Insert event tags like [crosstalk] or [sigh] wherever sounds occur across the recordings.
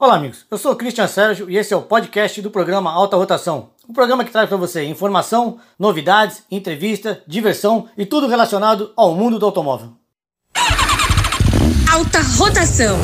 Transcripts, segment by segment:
Olá, amigos. Eu sou o Christian Sérgio e esse é o podcast do programa Alta Rotação. Um programa que traz para você informação, novidades, entrevista, diversão e tudo relacionado ao mundo do automóvel. Alta Rotação.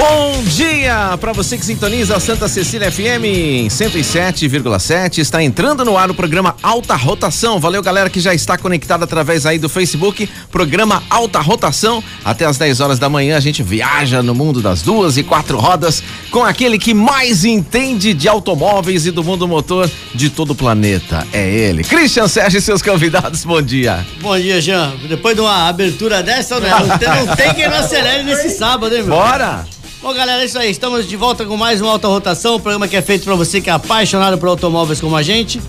Bom dia para você que sintoniza a Santa Cecília FM 107,7. Está entrando no ar o programa Alta Rotação. Valeu, galera que já está conectada através aí do Facebook. Programa Alta Rotação. Até às 10 horas da manhã a gente viaja no mundo das duas e quatro rodas com aquele que mais entende de automóveis e do mundo motor de todo o planeta. É ele, Christian Sérgio e seus convidados. Bom dia. Bom dia, Jean. Depois de uma abertura dessa, né? não, tem, não tem quem não acelere nesse sábado, hein, meu? Bora! Bom, galera, é isso aí. Estamos de volta com mais uma Alta Rotação, um programa que é feito para você que é apaixonado por automóveis como a gente.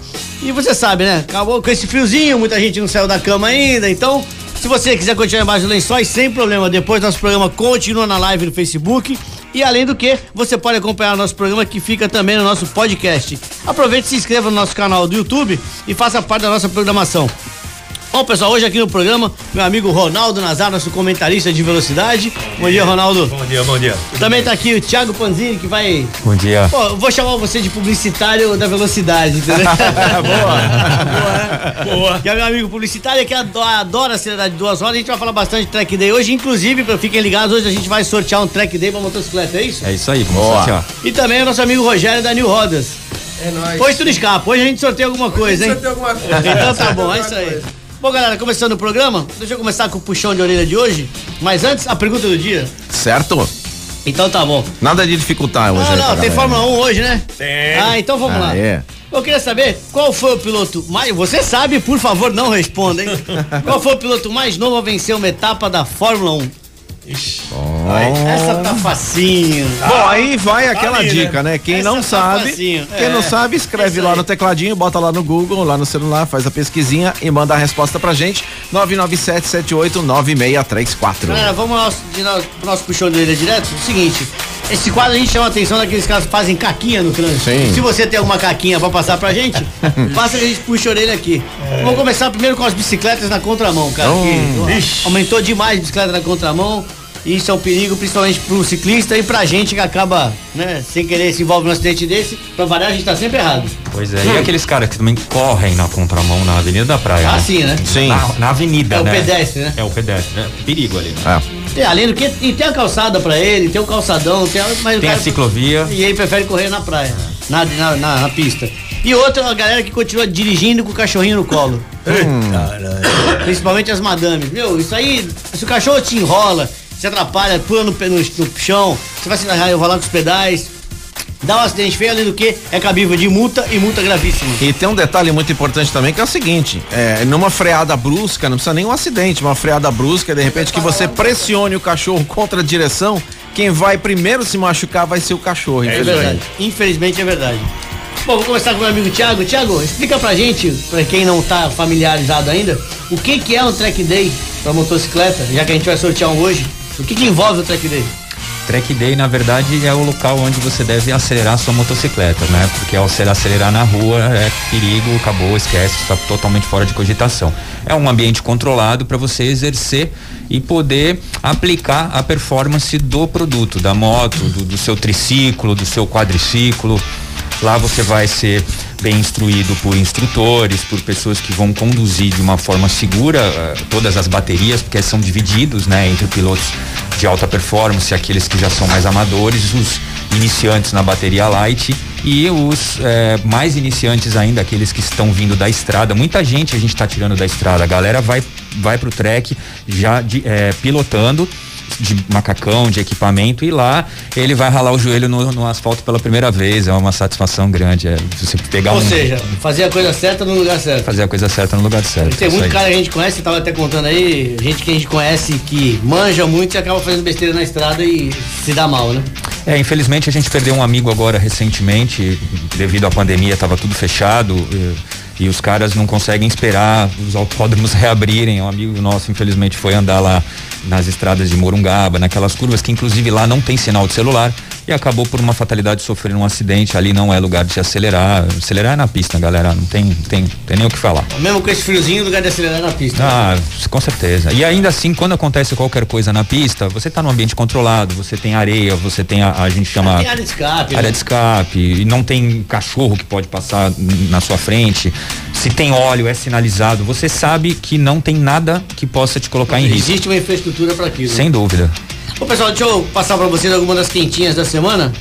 E você sabe, né? Acabou com esse friozinho, muita gente não saiu da cama ainda, então. Se você quiser continuar embaixo do lençóis, sem problema. Depois nosso programa continua na live no Facebook. E além do que, você pode acompanhar nosso programa que fica também no nosso podcast. Aproveite e se inscreva no nosso canal do YouTube e faça parte da nossa programação. Bom, pessoal, hoje aqui no programa, meu amigo Ronaldo Nazar, nosso comentarista de velocidade. Bom dia, Ronaldo. Bom dia, bom dia. Também tá aqui o Thiago Panzini, que vai. Bom dia. Pô, eu vou chamar você de publicitário da velocidade, entendeu? [laughs] Boa. Boa. Que é meu amigo publicitário que adora, adora acelerar de duas horas. A gente vai falar bastante de track day hoje. Inclusive, fiquem ligados, hoje a gente vai sortear um track day pra motocicleta, é isso? É isso aí, vamos Boa. sortear. E também o nosso amigo Rogério da New Rodas. É nóis. Hoje tudo escapa, hoje a gente sorteia alguma coisa, hein? Tem alguma coisa. Então tá bom, é isso aí. coisa. Bom, galera, começando o programa, deixa eu começar com o puxão de orelha de hoje. Mas antes, a pergunta do dia. Certo? Então tá bom. Nada de dificultar hoje. Não, não, tem galera. Fórmula 1 hoje, né? Tem. Ah, então vamos Ah, lá. é. Eu queria saber qual foi o piloto mais. Você sabe, por favor, não responda, hein? [laughs] qual foi o piloto mais novo a vencer uma etapa da Fórmula 1? Essa tá facinho. Bom, aí vai aquela ali, dica, né? Quem não tá sabe, facinho. quem É. não sabe, escreve lá aí. no tecladinho, bota lá no Google, lá no celular, faz a pesquisinha e manda a resposta pra gente. 997789634. Galera, vamos ao nosso, de no- pro nosso puxão de orelha direto? O seguinte, esse quadro a gente chama a atenção daqueles caras que fazem caquinha no trânsito. Sim. Se você tem alguma caquinha pra passar pra gente, [laughs] passa que a gente puxa a orelha aqui. Vamos começar primeiro com as bicicletas na contramão, cara. Hum. que aumentou demais a bicicleta na contramão. E isso é um perigo, principalmente pro ciclista e pra gente que acaba, né, sem querer se envolve num acidente desse. Pra variar, a gente tá sempre errado. Pois é, e aqueles caras que também correm na contramão na Avenida da Praia. Ah, né? sim, né? Sim. Na, na avenida, É o né? pedestre, né? É o pedestre, né? Perigo ali. Né? É. É, além do que, e tem a calçada pra ele, tem o calçadão, tem, a- mas o Tem a cara- ciclovia. E ele prefere correr na praia, na, na, na, na pista. E outra, a galera que continua dirigindo com o cachorrinho no colo. Principalmente as madames. Meu, isso aí, se o cachorro te enrola, se atrapalha, pula no, no, no chão, você vai se enrolar com os pedais, dá um acidente feio, além do que é cabível de multa e multa gravíssima. E tem um detalhe muito importante também que é o seguinte: é, numa freada brusca, não precisa nem um acidente, uma freada brusca, de repente que você pressione o cachorro contra a direção, quem vai primeiro se machucar vai ser o cachorro, É verdade. infelizmente. É verdade. Bom, vou começar com o meu amigo Thiago. Thiago, explica pra gente, pra quem não tá familiarizado ainda, o que que é um track day pra motocicleta, já que a gente vai sortear um hoje. O que que envolve o track day? Track Day, na verdade, é o local onde você deve acelerar sua motocicleta, né? Porque ao ser acelerar na rua é perigo, acabou, esquece, está totalmente fora de cogitação. É um ambiente controlado para você exercer e poder aplicar a performance do produto, da moto, do, do seu triciclo, do seu quadriciclo. Lá você vai ser bem instruído por instrutores, por pessoas que vão conduzir de uma forma segura eh, todas as baterias, porque são divididos, né, entre pilotos de alta performance, aqueles que já são mais amadores, os iniciantes na bateria light e os eh, mais iniciantes ainda, aqueles que estão vindo da estrada. Muita gente a gente está tirando da estrada. A galera vai vai pro track já de, eh, pilotando de macacão, de equipamento, e lá ele vai ralar o joelho no, no asfalto pela primeira vez. É uma satisfação grande. É você pegar Ou um. seja, fazer a coisa certa no lugar certo. fazer a coisa certa no lugar certo. Tem Isso muito cara que a gente conhece, você tava até contando aí, gente que a gente conhece que manja muito e acaba fazendo besteira na estrada e se dá mal, né? É, infelizmente a gente perdeu um amigo agora recentemente, devido à pandemia, estava tudo fechado. E, e os caras não conseguem esperar os autódromos [laughs] reabrirem. Um amigo nosso, infelizmente, foi andar lá nas estradas de Morungaba, naquelas curvas que inclusive lá não tem sinal de celular e acabou por uma fatalidade sofrendo um acidente. Ali não é lugar de acelerar. Acelerar é na pista, galera. Não tem, tem, tem nem o que falar. Mesmo com esse friozinho, lugar de acelerar é na pista. Ah, com certeza. E ainda assim, quando acontece qualquer coisa na pista, você está num ambiente controlado, você tem areia, você tem a, a gente chama. Tem área de escape. Área né? de escape. E não tem cachorro que pode passar na sua frente. Se tem óleo, é sinalizado. Você sabe que não tem nada que possa te colocar em risco. Existe uma infraestrutura para aquilo. Sem dúvida. Ô pessoal, deixa eu passar para vocês algumas das quentinhas da semana.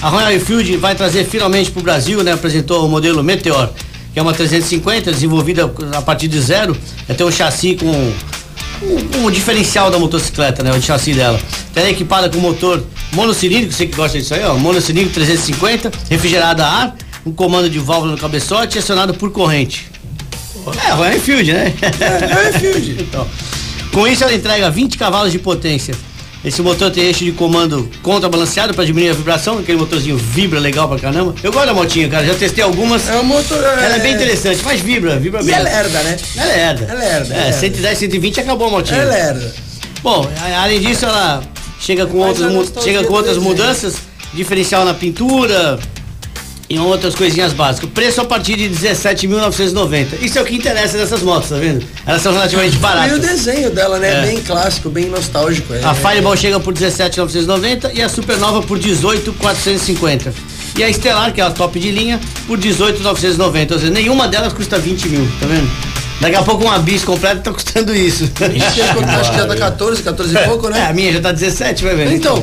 A Royal Enfield vai trazer finalmente para o Brasil, né? Apresentou o modelo Meteor, que é uma 350 desenvolvida a partir de zero. É ter um chassi com um, um diferencial da motocicleta, né? O chassi dela. Ela é equipada com motor monocilíndrico, você que gosta disso aí, ó. Monocilíndrico 350, refrigerada a ar, um comando de válvula no cabeçote e acionado por corrente. É, Royal Enfield, né? É, Enfield. [laughs] então, com isso ela entrega 20 cavalos de potência. Esse motor tem eixo de comando contrabalanceado para diminuir a vibração, aquele motorzinho vibra legal pra caramba. Eu gosto da motinha, cara, já testei algumas. É um motor. Ela é bem interessante, mas vibra, vibra E bem. ela herda, né? Ela é herda. Ela é herda, É, é herda. 110, 120 acabou a motinha. Ela herda. Bom, além disso, ela chega com Mas outras, chega com outras desenho. mudanças, diferencial na pintura e outras coisinhas básicas. Preço a partir de 17.990. Isso é o que interessa dessas motos, tá vendo? Elas são relativamente E o baratas. desenho dela, né? É. Bem clássico, bem nostálgico. É. A Fireball chega por 17.990 e a Supernova por 18.450. E a Estelar, que é a top de linha, por 18.990. Ou seja, nenhuma delas custa 20 mil, tá vendo? Daqui a pouco uma bis completa tá custando isso. [laughs] Acho que já tá 14, 14 e pouco, É, a né? minha já tá 17, vai ver. Então,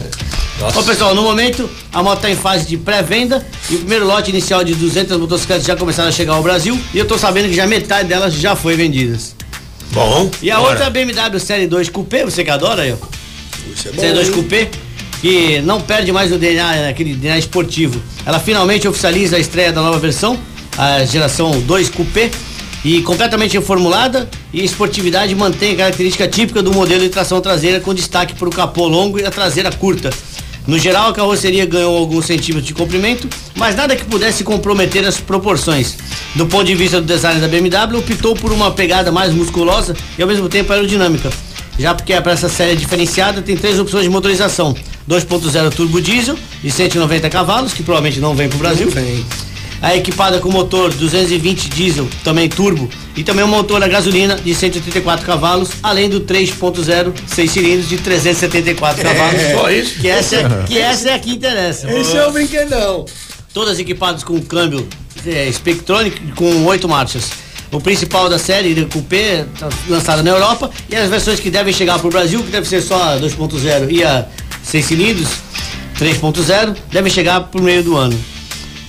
Ô pessoal, no momento a moto está em fase de pré-venda e o primeiro lote inicial de 200 motocicletas já começaram a chegar ao Brasil e eu tô sabendo que já metade delas já foi vendidas. Bom. E a bora. outra é BMW Série 2 Coupé, você que adora ó. isso é bom. Série 2 hein? Coupé, que não perde mais o DNA, né, aquele DNA esportivo. Ela finalmente oficializa a estreia da nova versão, a geração 2 Coupé, e completamente reformulada e esportividade mantém a característica típica do modelo de tração traseira com destaque para o capô longo e a traseira curta. No geral, a carroceria ganhou alguns centímetros de comprimento, mas nada que pudesse comprometer as proporções. Do ponto de vista do design da BMW, optou por uma pegada mais musculosa e ao mesmo tempo aerodinâmica. Já porque para essa série diferenciada tem três opções de motorização: 2.0 turbo diesel de 190 cavalos, que provavelmente não vem para o Brasil. Não vem. A equipada com motor 220 diesel, também turbo, e também um motor a gasolina de 184 cavalos, além do 3.0 6 cilindros de 374 cavalos. Só isso? Que essa, é, que [laughs] essa é a que interessa. Esse é o brinquedão. Todas equipadas com câmbio é, Spectronic com oito marchas. O principal da série, o Coupé, tá lançado na Europa, e as versões que devem chegar para o Brasil, que deve ser só a 2.0 e a 6 cilindros, 3.0, devem chegar por meio do ano.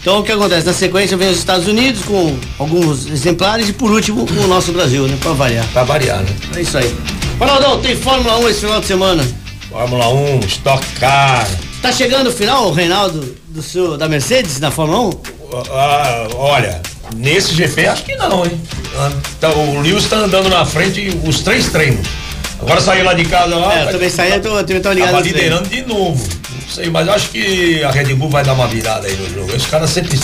Então o que acontece? Na sequência vem os Estados Unidos com alguns exemplares e por último o nosso Brasil, né? Para variar. Pra variar, né? É isso aí. Ronaldão, tem Fórmula 1 esse final de semana. Fórmula 1, Stock Car. Tá chegando o final, o Reinaldo, do seu, da Mercedes na Fórmula 1? Ah, olha, nesse GP acho que não, hein? Então, o Lewis tá andando na frente os três treinos. Agora saiu lá de casa lá. É, eu também saí, eu tô, eu ligado. Tava liderando de novo. Sei, mas acho que a Red Bull vai dar uma virada aí no jogo. Os caras sempre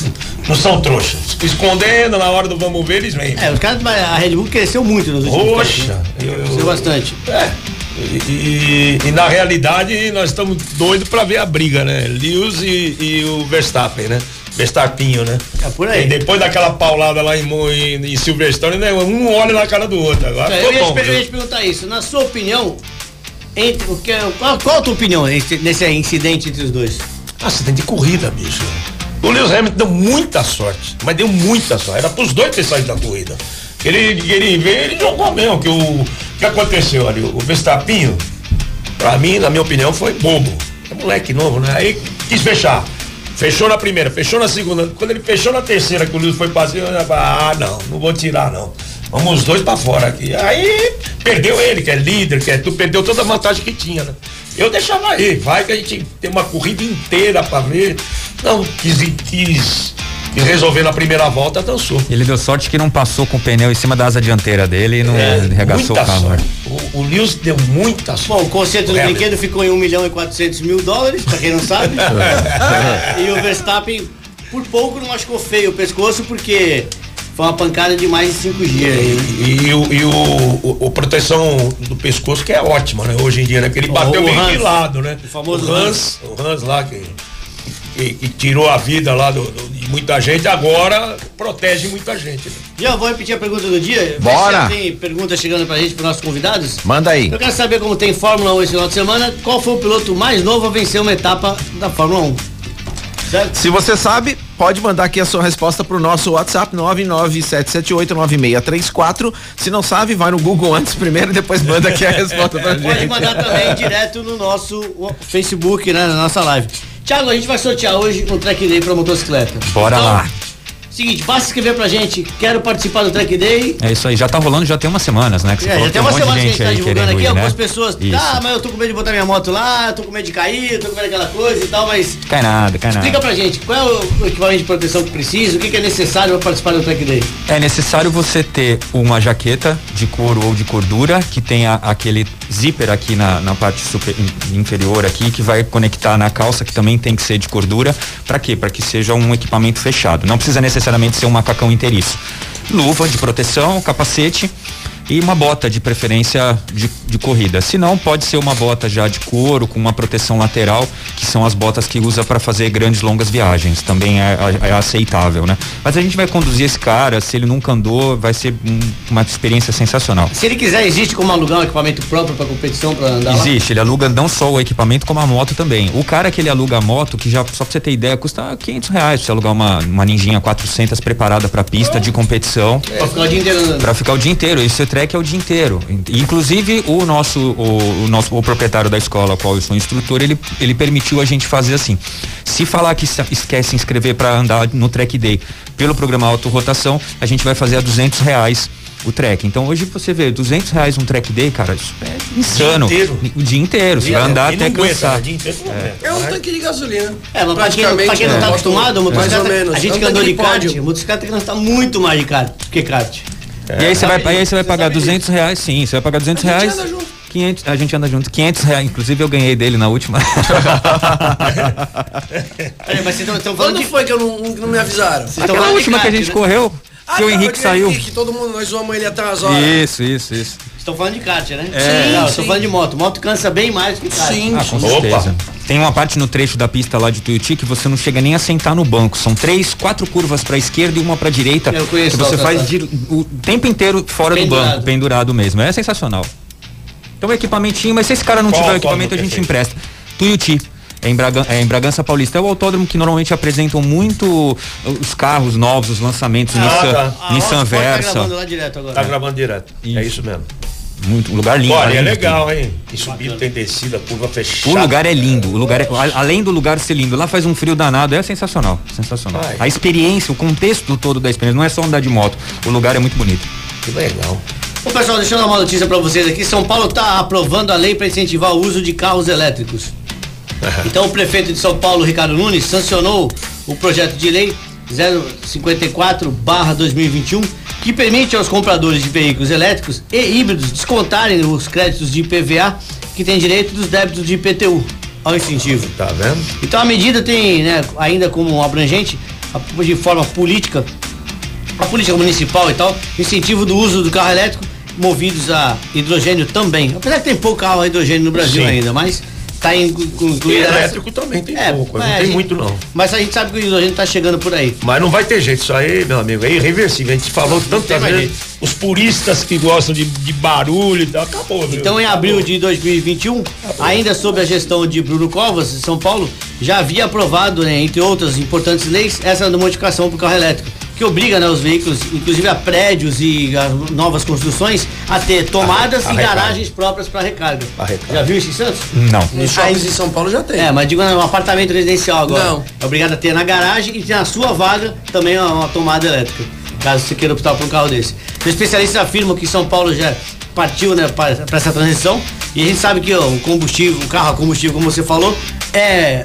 não são trouxas. Escondendo, na hora do vamos ver, eles vêm. É, os caras, a Red Bull cresceu muito nos últimos tempos, Poxa, né? eu- eu- Cresceu bastante. É. E, e- e na realidade nós estamos doidos pra ver a briga, né? Lewis e, e o Verstappen, né? Verstappinho, né? É por aí. E depois daquela paulada lá em, em, em Silverstone, né? Um olha na cara do outro. Agora É, eu, ia bom. eu ia te perguntar isso. Na sua opinião, entre, o que, qual, qual a tua opinião entre- nesse incidente entre os dois? Acidente de corrida, bicho. O Lewis Hamilton deu muita sorte, mas deu muita sorte. Era pros dois ter saído da corrida. Ele, ele veio, ele jogou mesmo. Que o que aconteceu ali? O Verstappinho, pra mim, na minha opinião, foi bobo. É moleque novo, né? Aí quis fechar. Fechou na primeira, fechou na segunda. Quando ele fechou na terceira, que o Lewis foi passeio, eu falei, ah, não, não vou tirar, não. Vamos os dois pra fora aqui. Aí perdeu ele, que é líder, que é tu perdeu toda a vantagem que tinha, né? Eu deixava aí, vai que a gente tem uma corrida inteira pra ver. Não, quis, quis, quis resolver na primeira volta, dançou. Ele deu sorte que não passou com o pneu em cima da asa dianteira dele e não regaçou muita o carro. sorte. O, o Lewis deu muita sorte. Bom, o conceito do É, brinquedo ficou em 1 milhão e 400 mil dólares, pra quem não sabe. [laughs] e o Verstappen, por pouco, não machucou feio o pescoço, porque Foi uma pancada de mais de cinco dias. E, e o, e o, o- o proteção do pescoço que é ótima, né? Hoje em dia, né? Que ele bateu O bem Hans. de lado, né? O famoso o Hans, o Hans lá que, que, que tirou a vida lá do- do- de muita gente, agora protege muita gente. Né? Já vou repetir a pergunta do dia. Bora. Tem pergunta chegando pra gente, pros nossos convidados? Manda aí. Eu quero saber como tem Fórmula 1 esse final de semana, qual foi o piloto mais novo a vencer uma etapa da Fórmula 1? Certo? Se você sabe, pode mandar aqui a sua resposta pro nosso WhatsApp 997789634. Se não sabe, vai no Google antes primeiro e depois manda aqui a resposta pra gente. Pode mandar também direto no nosso Facebook, né, na nossa live. Thiago, a gente vai sortear hoje um track day pra motocicleta. Bora Então, lá. Seguinte, basta escrever pra gente, quero participar do track day. É isso aí, já tá rolando já tem umas semanas, né? É, já tem uma um semana que a gente tá divulgando aqui, ir, né? algumas pessoas, Isso. ah, mas eu tô com medo de botar minha moto lá, eu tô com medo de cair, eu tô com medo daquela coisa e tal, mas Cai nada, cai nada. explica pra gente, qual é o equipamento de proteção que precisa, o que, que é necessário pra participar do track day? É necessário você ter uma jaqueta de couro ou de cordura que tenha aquele zíper aqui na, na parte super- in- inferior aqui que vai conectar na calça que também tem que ser de cordura. Pra quê? Para que seja um equipamento fechado. Não precisa necessariamente ser um macacão inteiriço. Luva de proteção, capacete e uma bota de preferência de, de corrida. Se não, pode ser uma bota já de couro com uma proteção lateral, que são as botas que usa para fazer grandes longas viagens. Também é, é aceitável, né? Mas a gente vai conduzir esse cara, se ele nunca andou, vai ser um- uma experiência sensacional. Se ele quiser, existe como alugar um equipamento próprio pra competição, pra andar lá? Existe, ele aluga não só o equipamento, como a moto também. O cara que ele aluga a moto, que já, só pra você ter ideia, custa 500 reais você alugar uma, uma Ninjinha 400 preparada pra pista de competição. Pra ficar o dia inteiro. Pra ficar o dia inteiro. Esse trek é o dia inteiro. Inclusive, o nosso, o, o nosso, o proprietário da escola, qual eu sou instrutor, ele, ele permitiu a gente fazer assim. Se falar que se- esquece se inscrever para andar no track day pelo programa Auto Rotação, a gente vai fazer a 200 reais o trek. Então hoje você vê, 200 reais um track day, cara, isso é insano. inteiro. O dia inteiro. Você vai andar até aguenta, cansar. né? Dia inteiro não aguenta, É um né? tanque de gasolina. É, mas pra quem, não- pra quem não tá é. acostumado, Mais motocicleta, ou menos. a gente É que andou de kart, motocicleta tem que gastar muito mais de kart que kart. E aí você vai, aí você vai pagar sabe 200 reais, sim, você vai pagar 200 A gente reais. anda junto. 500, a gente anda junto. 500 reais, inclusive eu ganhei dele na última. Peraí, [laughs] mas vocês estão falando Quando de... foi que eu não, que não me avisaram? Vocês Aquela última que a gente né? correu, que o Henrique saiu. Que todo mundo, nós zoamos ele até as horas. Isso, isso, isso. Estão falando de kart, né? É. Não, Sim, estou falando de moto. Moto cansa bem mais que kart. Sim, Ah, com Opa. certeza. Tem uma parte no trecho da pista lá de Tuiuti que você não chega nem a sentar no banco. São três, quatro curvas pra esquerda e uma pra direita. Eu conheço que você faz tá, de- o tempo inteiro fora do Pendurado. banco, pendurado mesmo. É sensacional. Então equipamentinho, mas se esse cara não Qual tiver o equipamento, a é gente feito? empresta. Tuiuti. É em, Bragan- é em Bragança Paulista. É o autódromo que normalmente apresentam muito os carros novos, os lançamentos. Ah, Nissan, tá. Nissan Autosport Tá Versa. gravando lá direto agora. Tá gravando direto. É isso mesmo. Muito, um lugar lindo. Olha, é legal, hein? E subido tem descida, curva fechada. O lugar é lindo, o lugar é, além do lugar ser lindo, lá faz um frio danado, é sensacional, sensacional. Ai. A experiência, o contexto todo da experiência, não é só andar de moto, o lugar é muito bonito. Que legal. Ô pessoal, deixa eu dar uma notícia pra vocês aqui. São Paulo tá aprovando a lei para incentivar o uso de carros elétricos. [laughs] Então o prefeito de São Paulo, Ricardo Nunes, sancionou o projeto de lei 054/2021 que permite aos compradores de veículos elétricos e híbridos descontarem os créditos de IPVA que têm direito dos débitos de IPTU ao incentivo. Tá vendo? Então a medida tem, né, ainda como abrangente, de forma política, a política municipal e tal, incentivo do uso do carro elétrico movidos a hidrogênio também. Apesar que tem pouco carro a hidrogênio no Brasil Sim. ainda, mas tá inclu- E incluído. essa- elétrico também tem É, pouco, não a tem gente- muito não. Mas a gente sabe que o hidrogênio tá chegando por aí. Mas não vai ter jeito, isso aí, meu amigo, é irreversível. A gente falou tantas vezes, os puristas que gostam de, de barulho e tal, acabou? Então, em abril de 2021, ainda sob a gestão de Bruno Covas, de São Paulo, já havia aprovado, né, entre outras importantes leis, essa modificação para o carro elétrico, que obriga né, os veículos, inclusive a prédios e a novas construções, a ter tomadas A- a e recarga. garagens próprias para recarga. A recarga. Já viu isso em Santos? Não. Nos shoppings em São Paulo já tem. É, mas digo um apartamento residencial agora. Não. É obrigado a ter na garagem e ter na sua vaga também uma, uma tomada elétrica. Caso você queira optar por um carro desse. Os especialistas afirmam que São Paulo já partiu né, para essa transição. E a gente sabe que ó, o combustível, o carro a combustível, como você falou, é.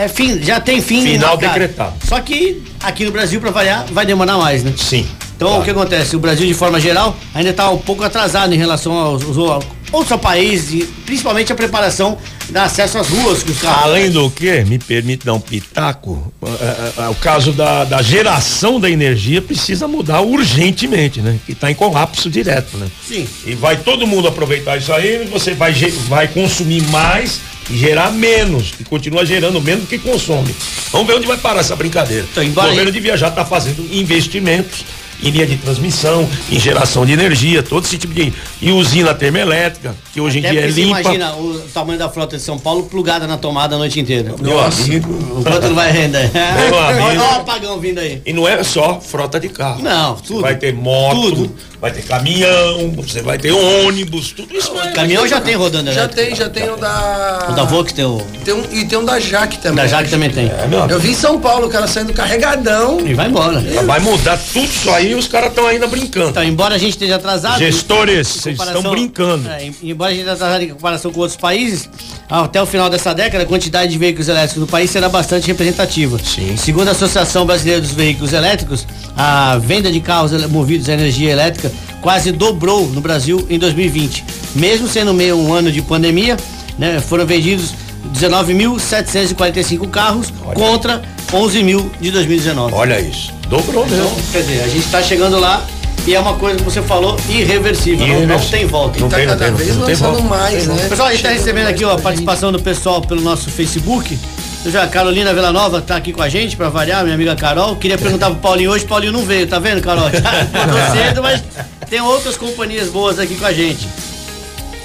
É fim, já tem fim Final marcado. decretado. Só que aqui no Brasil, para variar, vai demorar mais, né? Sim. Então Claro. o que acontece? O Brasil, de forma geral, ainda está um pouco atrasado em relação aos, aos- ou só país, principalmente a preparação da acesso às ruas que os carros. Além do que, me permite dar um pitaco, é, é, é, o caso da, da geração da energia precisa mudar urgentemente, né? Que está em colapso direto, né? Sim. E vai todo mundo aproveitar isso aí, você vai, vai consumir mais e gerar menos, e continua gerando menos do que consome. Vamos ver onde vai parar essa brincadeira. Então, o governo devia já estar fazendo investimentos em linha de transmissão, em geração de energia, todo esse tipo de. e usina termoelétrica, que hoje em Até dia é limpa. imagina o tamanho da frota de São Paulo plugada na tomada a noite inteira. Meu amigo. O quanto não vai render? Meu amigo. Olha o apagão vindo aí. E não é só frota de carro. Não, tudo. vai ter moto, Tudo. Vai ter caminhão, você vai ter ônibus, tudo isso. vai- Caminhão já tem rodando Já tem, já tem o da. O da Vox tem o. Tem um, e tem um da Jaque também. Da Jaque também tem. É. Eu vi em São Paulo, o cara saindo carregadão. E vai embora. Vai mudar tudo isso aí e os caras estão ainda brincando. Então, embora a gente esteja atrasado. Gestores, vocês estão brincando. É, em- embora a gente esteja atrasado em comparação com outros países, até o final dessa década, a quantidade de veículos elétricos no país será bastante representativa. Sim. Segundo a Associação Brasileira dos Veículos Elétricos, a venda de carros movidos a energia elétrica quase dobrou no Brasil em 2020. Mesmo sendo meio um ano de pandemia, né, foram vendidos 19.745 carros contra 11 mil de 2019. Olha isso. Dobrou Então, mesmo. quer dizer, a gente está chegando lá e é uma coisa que você falou irreversível, não- não, Irreversível. tem volta. Não Tá tem, não cada tem, vez não tem lançando volta. mais, né? Pessoal, a gente está recebendo aqui ó, a participação do pessoal pelo nosso Facebook. Já a Carolina Villanova tá aqui com a gente para variar, minha amiga Carol. Queria perguntar pro Paulinho hoje, Paulinho não veio, tá vendo, Carol? Acordou [laughs] cedo, mas tem outras companhias boas aqui com a gente.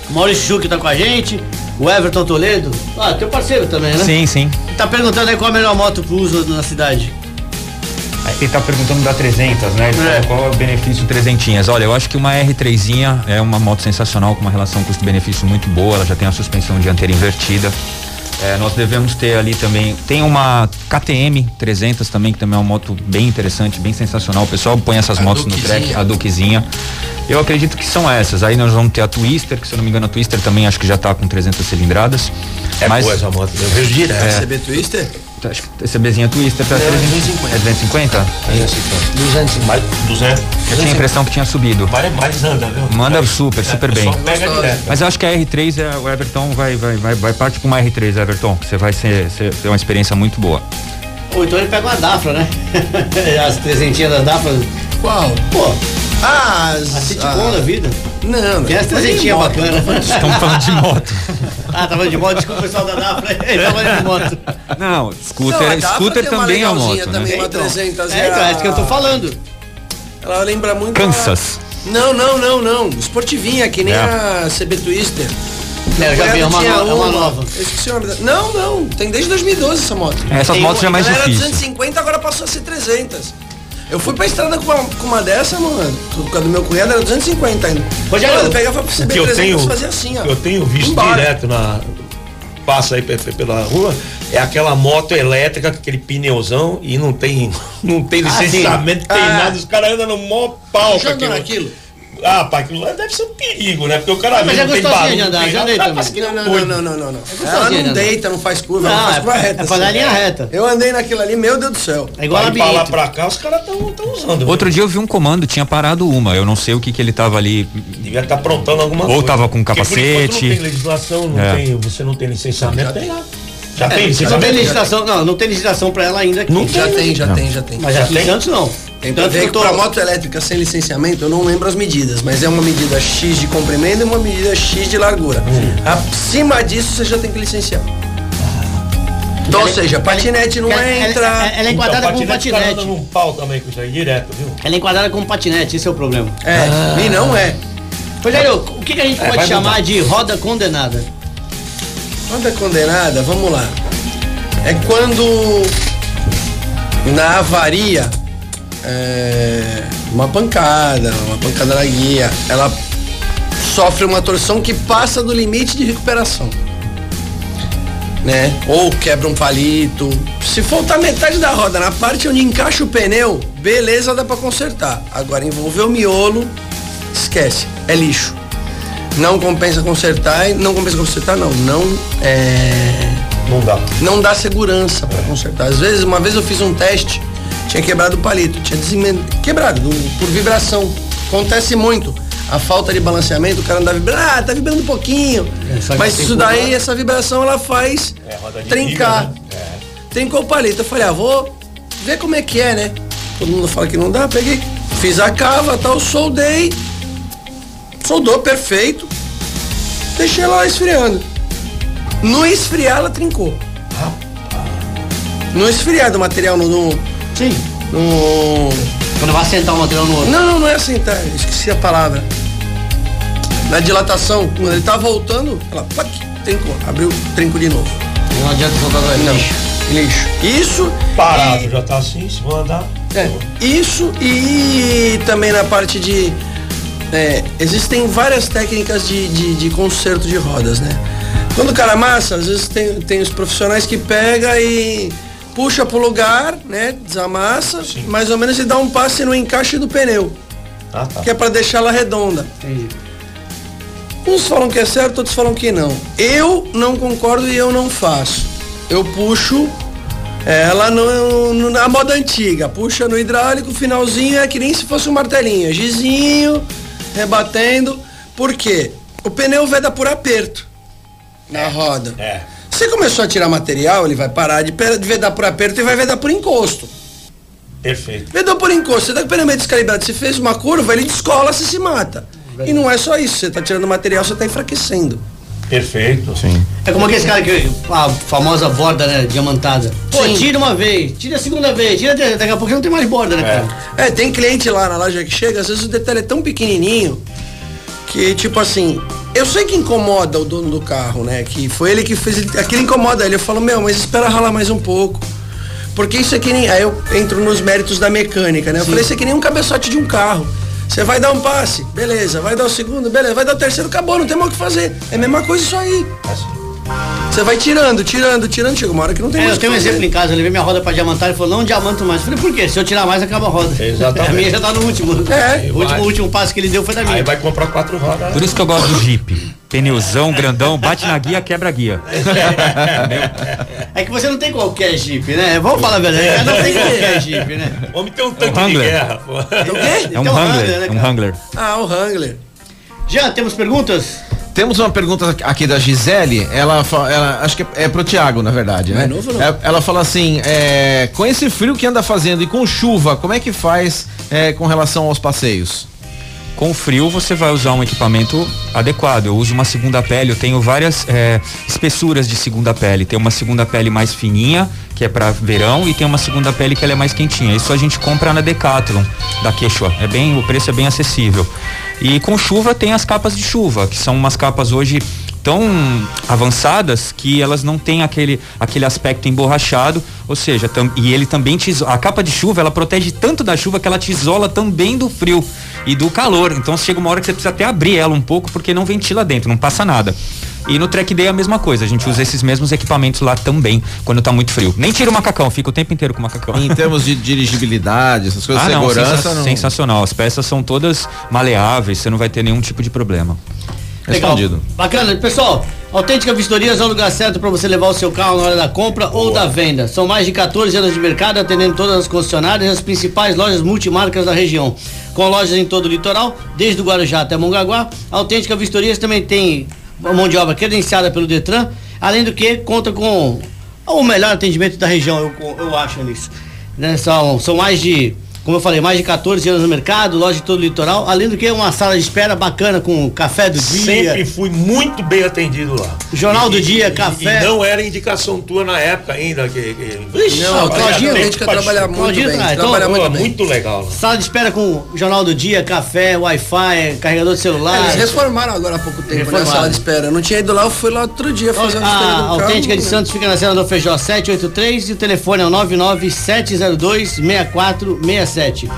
O Maurício Schuch tá com a gente, o Everton Toledo. Ah, teu parceiro também, né? Sim, sim. Tá perguntando aí qual a melhor moto pro uso na cidade. Ele tá perguntando da 300, né? É. Qual é o benefício trezentinhas? Olha, eu acho que uma R3zinha é uma moto sensacional com uma relação custo-benefício muito boa. Ela já tem a suspensão dianteira invertida. É, nós devemos ter ali também. Tem uma KTM 300 também, que também é uma moto bem interessante, bem sensacional. O pessoal põe essas A motos no Dukezinha. track, a Dukezinha. Eu acredito que são essas. Aí nós vamos ter a Twister, que se eu não me engano a Twister também acho que já tá com 300 cilindradas. É Mas boa essa moto, eu vejo direto. CB Twister? Acho que esse bezinha Twister tá É, 350. É 250? 200. Mais 200. Eu tinha a impressão que tinha subido. Mas é mais anda, viu? Manda É, super, super é bem. Só mega direto. Mas eu acho que a R3 é, o Everton vai, vai, vai, vai partir com uma R3, Everton. Você vai ser, ser, ter uma experiência muito boa. Ou então ele pega uma Dafra, né? [laughs] As trezentinhas da Dafra. Qual? Pô, Ah, a as. Citicon da vida. Não, não. Tem as trezentinhas Moto. bacanas. Estamos falando de moto. [laughs] Ah, tava de moto, desculpa o pessoal da Dafra. Ele tava de moto. Não, Não, scooter, a Dafra scooter uma também é uma moto, também, né? uma Então, 300 é, então, é isso que eu tô falando. Ela lembra muito. Kansas. A... Não, não, não, não. Esportivinha, que nem É. a CB Twister. É, já vi, é uma, no- é uma nova. Nome da... Não, não. Tem desde 2012 essa moto. Essas Tem motos já é mais Ela era difícil. 250, agora passou a ser 300. Eu fui pra estrada com uma, com uma dessa, mano. Por causa do meu cunhado era 250 ainda. Rogério, eu pegava CB que eu 300 tenho, fazia assim, ó. eu tenho visto Embora. direto na passa aí pe- pe- pela rua é aquela moto elétrica aquele pneuzão e não tem [laughs] não tem Ah, licenciamento, tem Ah. nada, os caras andam no mó pau Já andou aquilo. Ah, pai, aquilo lá deve ser um perigo, né? Porque o cara Ah, mas é não tem barulho, de andar, já andei tá também. Não, não, não, não, não, não. Ela gostosinho, não deita, não faz curva, Não, não, faz é- curva reta. é fazer a assim. linha reta. Eu andei naquilo ali, meu Deus do céu. É igual Vai pra lá pra cá, os caras estão usando. Outro dia eu vi um comando, tinha parado uma. Eu não sei o que que ele tava ali. Devia estar aprontando alguma Ou coisa. tava com Porque por enquanto capacete. Não tem legislação, não É. tem, você não tem licenciamento. Já tem tem. lá. Já É, tem não licenciamento? tem legislação, não, não tem legislação pra ela ainda aqui. Não Já tem, já tem, já tem. Mas Já aqui em? Santos não. Tem Tanto que tô... pra moto elétrica sem licenciamento, eu não lembro as medidas, mas é uma medida X de comprimento e uma medida X de largura. Hum. Acima disso, você já tem que licenciar. Então, ou seja, patinete não ela- entra. ela- ela é enquadrada Então, como patinete, num pau também com isso aí, direto, viu? Ela é enquadrada como patinete, esse é o problema. É, e não é. Rogério, o que, que a gente É, pode chamar mudar. de roda condenada? É condenada, vamos lá. É quando na avaria, é, uma pancada, uma pancada na guia, ela sofre uma torção que passa do limite de recuperação. Né? Ou quebra um palito. Se faltar metade da roda na parte onde encaixa o pneu, beleza, dá pra consertar. Agora envolveu o miolo, esquece, é lixo. Não compensa consertar, e- não compensa consertar não, não é, Não dá. não dá segurança para consertar. Às vezes, uma vez eu fiz um teste, tinha quebrado o palito, tinha desemen- quebrado do- por vibração. Acontece muito. a falta de balanceamento, o cara andava vibrando, ah, tá vibrando um pouquinho. que Mas isso daí, essa vibração, ela faz É, roda de trincar. liga, né? Trincou o palito. Eu falei, ah, vou ver como é que é, né? Todo mundo fala que não dá, peguei, fiz a cava, tal, soldei, soldou perfeito, deixei ela lá esfriando. No esfriar, ela trincou. No esfriar do material no, no, Sim. no Quando vai sentar um material no outro. não, não, não é assim, tá? Esqueci a palavra. Na dilatação, quando ele tá voltando, ela pac, trincou, abriu, trinco de novo. Não adianta soltar dois. Não. Lixo. Lixo. Isso. Parado, e- já tá assim, se for andar. é, isso e também na parte de. é, existem várias técnicas de, de, de conserto de rodas, né? Quando o cara amassa, às vezes tem, tem os profissionais que pega e puxa pro lugar, né? Desamassa, Sim. mais ou menos e dá um passe no encaixe do pneu, Ah, tá. que é para deixá-la redonda. Entendi. Uns falam que é certo, outros falam que não. Eu não concordo e eu não faço. Eu puxo ela no, no- na moda antiga. Puxa no hidráulico, finalzinho é que nem se fosse um martelinho. Gizinho, rebatendo. Por quê? O pneu veda por aperto na roda. É. Você começou a tirar material, ele vai parar de, de vedar por aperto e vai vedar por encosto. Perfeito. Vedou por encosto, você tá com o descalibrado, você fez uma curva, ele descola, você se mata. E não é só isso, você tá tirando material, você tá enfraquecendo. Perfeito. Sim. É como aquele cara que. A famosa borda, né? Diamantada. Pô, Sim. tira uma vez, tira a segunda vez, tira. a- Daqui a pouco não tem mais borda, né, cara? É, tem cliente lá na loja que chega, às vezes o detalhe é tão pequenininho que, tipo assim, eu sei que incomoda o dono do carro, né? Que foi ele que fez, aquilo incomoda ele. Eu falo, meu, mas espera ralar mais um pouco. Porque isso é que nem, aí eu entro nos méritos da mecânica, né? Eu falei, isso é que nem um cabeçote de um carro. Você vai dar um passe, beleza. Vai dar o segundo, beleza. Vai dar o terceiro, acabou, não tem mais o que fazer. É a mesma coisa isso aí. Você vai tirando, tirando, tirando, chega uma hora que não tem É, mais eu tenho um fazer. exemplo em casa, eu levei minha roda pra diamantar, ele falou, não diamanto mais. Eu falei, por quê? Se eu tirar mais, acaba a roda. Exatamente. [laughs] A minha já tá no último. É. O último, o último passo que ele deu foi da minha. Aí vai comprar quatro rodas. Por isso que eu gosto do Jeep. Pneuzão, grandão, bate na guia, quebra a guia. [laughs] É que você não tem qualquer Jeep, né? Vamos falar a verdade, cada um tem qualquer Jeep, né? O homem tem um tanque de Wrangler. guerra, pô. O quê? É um Wrangler, Wrangler, né, é um? Wrangler. Ah, o Wrangler. Já temos perguntas? Temos uma pergunta aqui da Gisele, ela, ela acho que é pro Tiago, na verdade, né? é novo, não? É- Ela fala assim, é, com esse frio que anda fazendo e com chuva, como é que faz é, com relação aos passeios? Com frio você vai usar um equipamento adequado. Eu uso uma segunda pele, eu tenho várias é, espessuras de segunda pele. Tem uma segunda pele mais fininha, que é para verão, e tem uma segunda pele que ela é mais quentinha. Isso a gente compra na Decathlon, da Quechua. É bem, o preço é bem acessível. E com chuva tem as capas de chuva, que são umas capas hoje tão avançadas que elas não têm aquele, aquele aspecto emborrachado, ou seja, tam- e ele também te iso- a capa de chuva ela protege tanto da chuva que ela te isola também do frio e do calor. Então chega uma hora que você precisa até abrir ela um pouco porque não ventila dentro, não passa nada. E no Track Day é a mesma coisa, a gente usa esses mesmos equipamentos lá também quando tá muito frio. Nem tira o macacão, fica o tempo inteiro com o macacão. Em termos de dirigibilidade, essas coisas, Ah, não, segurança, sensa- não. sensacional. As peças são todas maleáveis, você não vai ter nenhum tipo de problema. Respondido. Bacana. Pessoal, Autêntica Vistorias é o lugar certo para você levar o seu carro na hora da compra ou da venda. São mais de 14 anos de mercado, atendendo todas as concessionárias e as principais lojas multimarcas da região. Com lojas em todo o litoral, desde o Guarujá até Mongaguá. A Autêntica Vistorias também tem mão de obra credenciada pelo Detran, além do que conta com o melhor atendimento da região, eu, eu acho nisso. Né? São, são mais de, como eu falei, mais de 14 anos no mercado, loja de todo o litoral, além do que uma sala de espera bacana com café do dia. Sempre fui muito bem atendido lá. Jornal do E- Dia, e- café. E não era indicação tua na época ainda. Que, que... Ixi, Não, Claudinho, a gente quer trabalhar muito Claudinho, bem. ah, então, trabalha muito bem. muito legal lá. Sala de espera com Jornal do Dia, café, Wi-Fi, carregador de celular. Eles reformaram agora há pouco tempo, né? Sala de espera. Eu não tinha ido lá, eu fui lá outro dia fazer uma vistoria A do carro. Autêntica de né? Santos fica na Senador Feijó 783 e o telefone é o 99702-6467.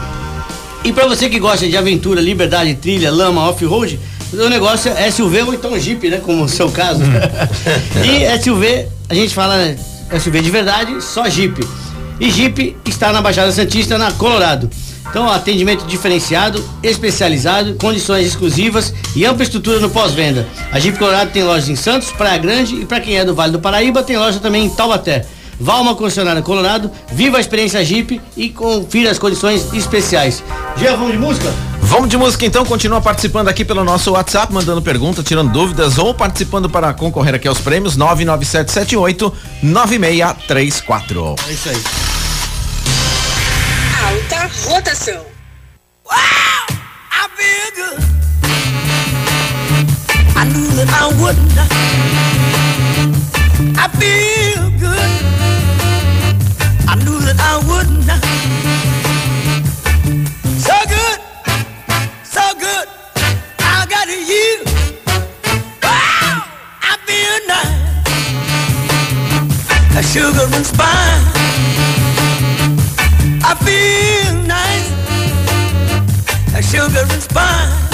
E pra você que gosta de aventura, liberdade, trilha, lama, off-road, o negócio é SUV ou então Jeep, né? Como o seu caso. [laughs] e SUV, a gente fala né, SUV de verdade, só Jeep. E Jeep está na Baixada Santista, na Colorado. Então, atendimento diferenciado, especializado, condições exclusivas e ampla estrutura no pós-venda. A Jeep Colorado tem lojas em Santos, Praia Grande e para quem é do Vale do Paraíba, tem loja também em Taubaté. Vá a uma concessionária Colorado, viva a experiência Jeep e confira as condições especiais. Já vamos de música? Vamos de música então, continua participando aqui pelo nosso WhatsApp, mandando pergunta, tirando dúvidas ou participando para concorrer aqui aos prêmios 99778 9634. É isso aí. Alta rotação. I feel good. I knew that I wouldn't. I feel good. I I wouldn't. So good, so good. I got you. I feel nice. A sugar and spice. I feel nice a sugar and spice.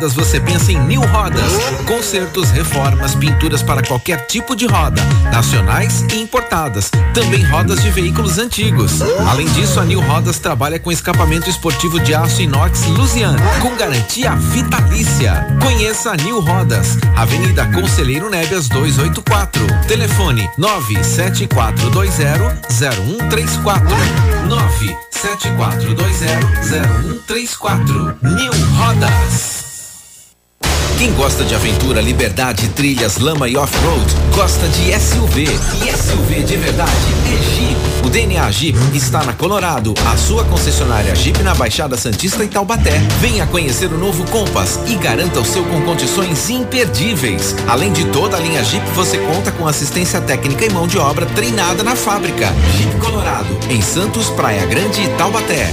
Rodas, você pensa em New Rodas. Consertos, reformas, pinturas para qualquer tipo de roda, nacionais e importadas. Também rodas de veículos antigos. Além disso, a New Rodas trabalha com escapamento esportivo de aço inox Lusian, com garantia vitalícia. Conheça a New Rodas, Avenida Conselheiro Nébias 284. Telefone 974200134. 974200134. New Rodas. Quem gosta de aventura, liberdade, trilhas, lama e off-road, gosta de SUV. E SUV de verdade é Jeep. O DNA Jeep está na Colorado, a sua concessionária Jeep na Baixada Santista e Taubaté. Venha conhecer o novo Compass e garanta o seu com condições imperdíveis. Além de toda a linha Jeep, você conta com assistência técnica e mão de obra treinada na fábrica. Jeep Colorado, em Santos, Praia Grande e Taubaté.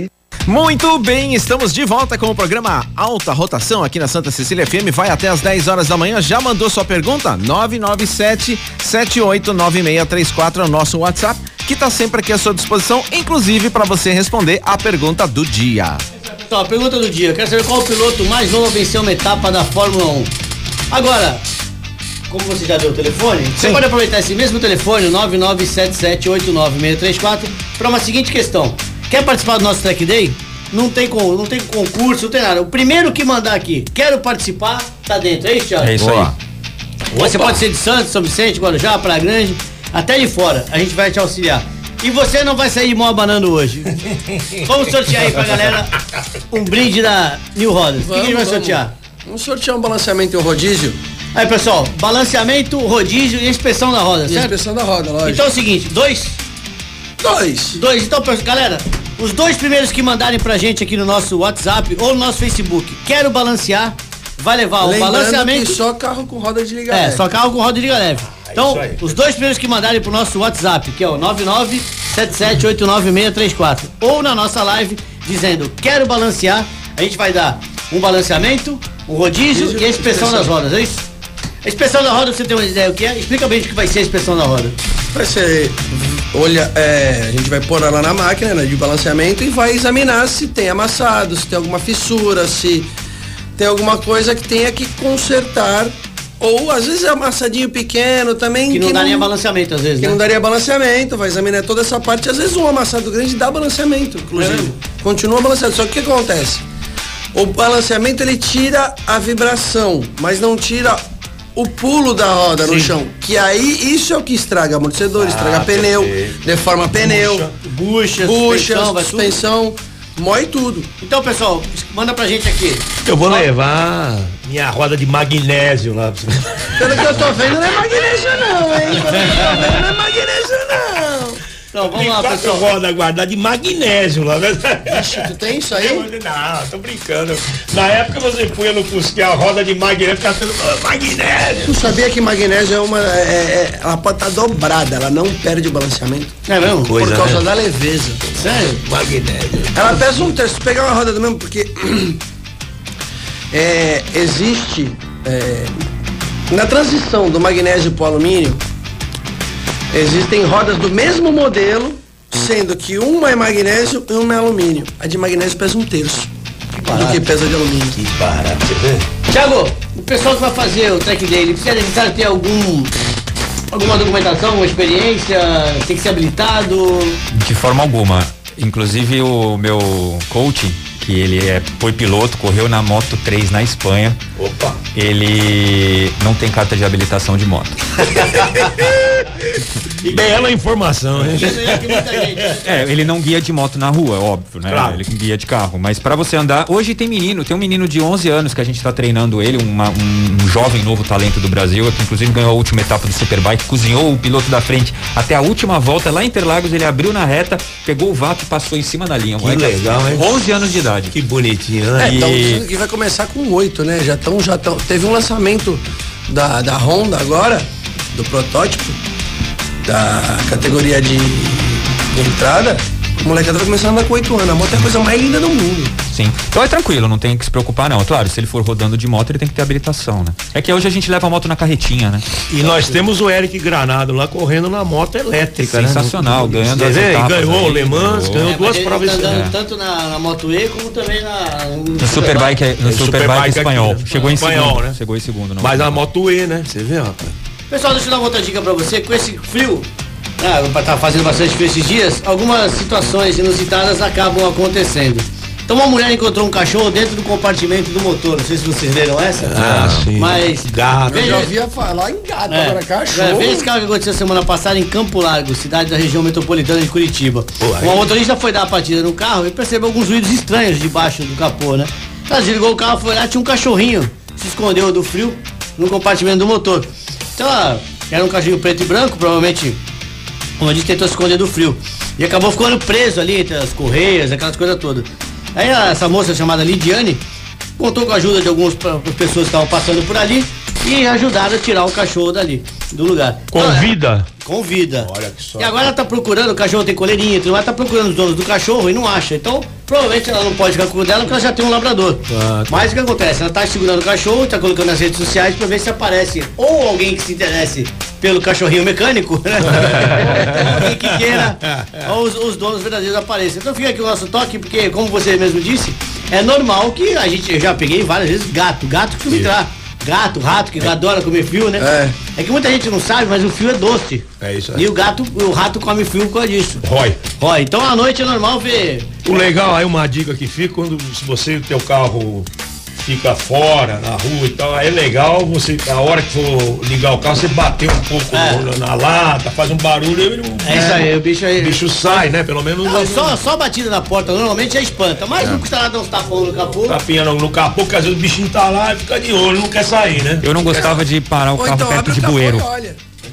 Muito bem, estamos de volta com o programa Alta Rotação aqui na Santa Cecília FM. Vai até às 10 horas da manhã. Já mandou sua pergunta? 997 789634 é o nosso WhatsApp, que está sempre aqui à sua disposição, inclusive para você responder a pergunta do dia. Então, a pergunta do dia. Quero saber qual o piloto mais novo a vencer uma etapa da Fórmula 1. Agora, como você já deu o telefone, você Sim. pode aproveitar esse mesmo telefone, o 997789634, para uma seguinte questão. Quer participar do nosso Track Day? Não tem, con- não tem concurso, não tem nada. O primeiro que mandar aqui, quero participar, tá dentro. É isso, Thiago? É isso Boa. aí. Você pode ser de Santos, São Vicente, Guarujá, Praia Grande, até de fora. A gente vai te auxiliar. E você não vai sair de mão abanando hoje. [laughs] Vamos sortear aí pra galera um brinde da New Rodas. O que a gente vai sortear? Vamos sortear um balanceamento e um rodízio. Aí, pessoal, balanceamento, rodízio e inspeção da roda, E certo? inspeção da roda, lógico. Então é o seguinte, dois, dois. dois. Então, pessoal, galera, os dois primeiros que mandarem pra gente aqui no nosso WhatsApp ou no nosso Facebook, quero balancear, vai levar o Lembrando balanceamento. que só carro com roda de liga É, leve. só carro com roda de liga leve. Então, isso aí. os dois primeiros que mandarem pro nosso WhatsApp, que é o 997789634, ou na nossa live, dizendo quero balancear, a gente vai dar um balanceamento, um rodízio Rodízio e a inspeção. das rodas, é isso? A inspeção da roda, você tem uma ideia o que é? Explica bem o que vai ser a inspeção da roda. Vai ser. Olha, é, a gente vai pôr ela na máquina né, de balanceamento e vai examinar se tem amassado, se tem alguma fissura, se tem alguma coisa que tenha que consertar. Ou às vezes é amassadinho pequeno também. Que não dá nem balanceamento às vezes, que né? não daria balanceamento, vai examinar toda essa parte. Às vezes um amassado grande dá balanceamento, inclusive. É. Continua balanceado. Só que o que acontece? O balanceamento ele tira a vibração, mas não tira o pulo da roda no Sim. chão. Que aí isso é o que estraga amortecedor, estraga pneu, perfeito. deforma pneu, Bucha, bucha, suspensão, suspensão, mói tudo. Então, pessoal, manda pra gente aqui. Eu vou levar minha roda de magnésio lá. Pelo que eu tô vendo, não é magnésio não, hein? [laughs] Pelo que eu tô vendo, não é magnésio. Então, vamos lá, pessoal. rodas guardadas de magnésio lá. Né? Ixi, tu tem isso aí? Não, tô brincando. Na época você punha no Fusquinha a roda de magnésio, ficava tudo ah, magnésio. Tu sabia que magnésio é uma. é- é- ela pode estar dobrada, ela não perde o balanceamento. É mesmo? Coisa, por causa né? da leveza. Sério? Magnésio. Ela pesa um terço. Pegar uma roda do mesmo, porque [clears throat] é, existe é, na transição do magnésio para o alumínio, existem rodas do mesmo modelo, sendo que uma é magnésio e uma é alumínio. A de magnésio pesa um terço do que pesa de alumínio. Que barato, você vê? Tiago, o pessoal que vai fazer o track dele, precisa necessário ter algum. alguma documentação, alguma experiência, tem que ser habilitado. De forma alguma. Inclusive o meu coach, que ele é, foi piloto, correu na Moto 3 na Espanha. Opa. Ele não tem carta de habilitação de moto. [laughs] Bela informação, hein? Isso aí é. É, ele não guia de moto na rua, óbvio, né? Claro. Ele guia de carro. Mas pra você andar. Hoje tem menino, tem um menino de 11 anos que a gente tá treinando ele, uma- um, um jovem novo talento do Brasil, que inclusive ganhou a última etapa do Superbike, cozinhou o piloto da frente até a última volta lá em Interlagos. Ele abriu na reta, pegou o vato e passou em cima da linha. Que legal, hein? 11 anos de idade. Que bonitinho, né? É, então, E- vai começar com oito, né? Já estão, já estão. Teve um lançamento da, da Honda agora, do protótipo, da categoria de, de entrada. O molecada vai começar a andar com oito anos. A moto é a coisa mais linda do mundo. Sim. Então é tranquilo, não tem que se preocupar, não. Claro, se ele for rodando de moto, ele tem que ter habilitação, né? É que hoje a gente leva a moto na carretinha, né? E nós temos o Eric Granado lá correndo na moto elétrica, Sensacional, né? ganhando as dizer, etapas ganhou o Le Mans, ganhou. ganhou É, duas ele provas tá andando ano. tanto na, na Moto E como também na. No Superbike, no É, Superbike Superbike espanhol. aqui, né? Chegou em Espanhol, segundo. né? Chegou em segundo. não. Mas na Moto E, né? Você vê, rapaz. Pessoal, deixa eu dar uma outra dica pra você. Com esse frio, ah, pra tá fazendo bastante frio esses dias, algumas situações inusitadas acabam acontecendo. Então uma mulher encontrou um cachorro dentro do compartimento do motor. Não sei se vocês leram essa. Ah, sim. Mas. Gato. Eu Veja- já ouvia falar em gato, É. agora cachorro. Vê esse carro que aconteceu semana passada em Campo Largo, cidade da região metropolitana de Curitiba. Pô, aí- Uma motorista foi dar a partida no carro e percebeu alguns ruídos estranhos debaixo do capô, né? Ela desligou o carro, foi lá, tinha um cachorrinho. Se escondeu do frio no compartimento do motor. Então, ela, era um cachorrinho preto e branco, provavelmente, como eu disse, tentou esconder do frio. E acabou ficando preso ali entre as correias, aquelas coisas todas. Aí a- essa moça chamada Lidiane contou com a ajuda de algumas pessoas que estavam passando por ali e ajudaram a tirar o cachorro dali, do lugar. Então, Convida. com vida. Olha que só. E agora ela tá procurando, o cachorro tem coleirinha, tudo mais, tá procurando os donos do cachorro e não acha. Então, provavelmente ela não pode ficar com o dela porque ela já tem um labrador. Ah, tá. Mas o que acontece? Ela tá segurando o cachorro, tá colocando nas redes sociais pra ver se aparece ou alguém que se interesse pelo cachorrinho mecânico, né? ou [laughs] alguém que queira, ou os, os donos verdadeiros apareçam. Então fica aqui o nosso toque, porque, como você mesmo disse, é normal que a gente, eu já peguei várias vezes gato, gato que entrar. Gato, rato, que adora comer fio, né? É. É que muita gente não sabe, mas o fio é doce. É isso aí. E o gato, o rato come fio por causa disso. Roy. Ó, então à noite é normal ver O legal aí, uma dica que fica, quando se você, o teu carro fica fora, na rua e tal, aí é legal você, a hora que for ligar o carro, você bater um pouco É. no- na lata, faz um barulho, ele não- É isso aí, o bicho aí. o bicho sai, né? Pelo menos Não, só, só a batida na porta normalmente já espanta, mas não custa nada dar uns tapão no capô. tapinha no, no capô, porque às vezes o bichinho tá lá e fica de olho, não quer sair, né? Eu não gostava de parar o Ou carro então perto de bueiro.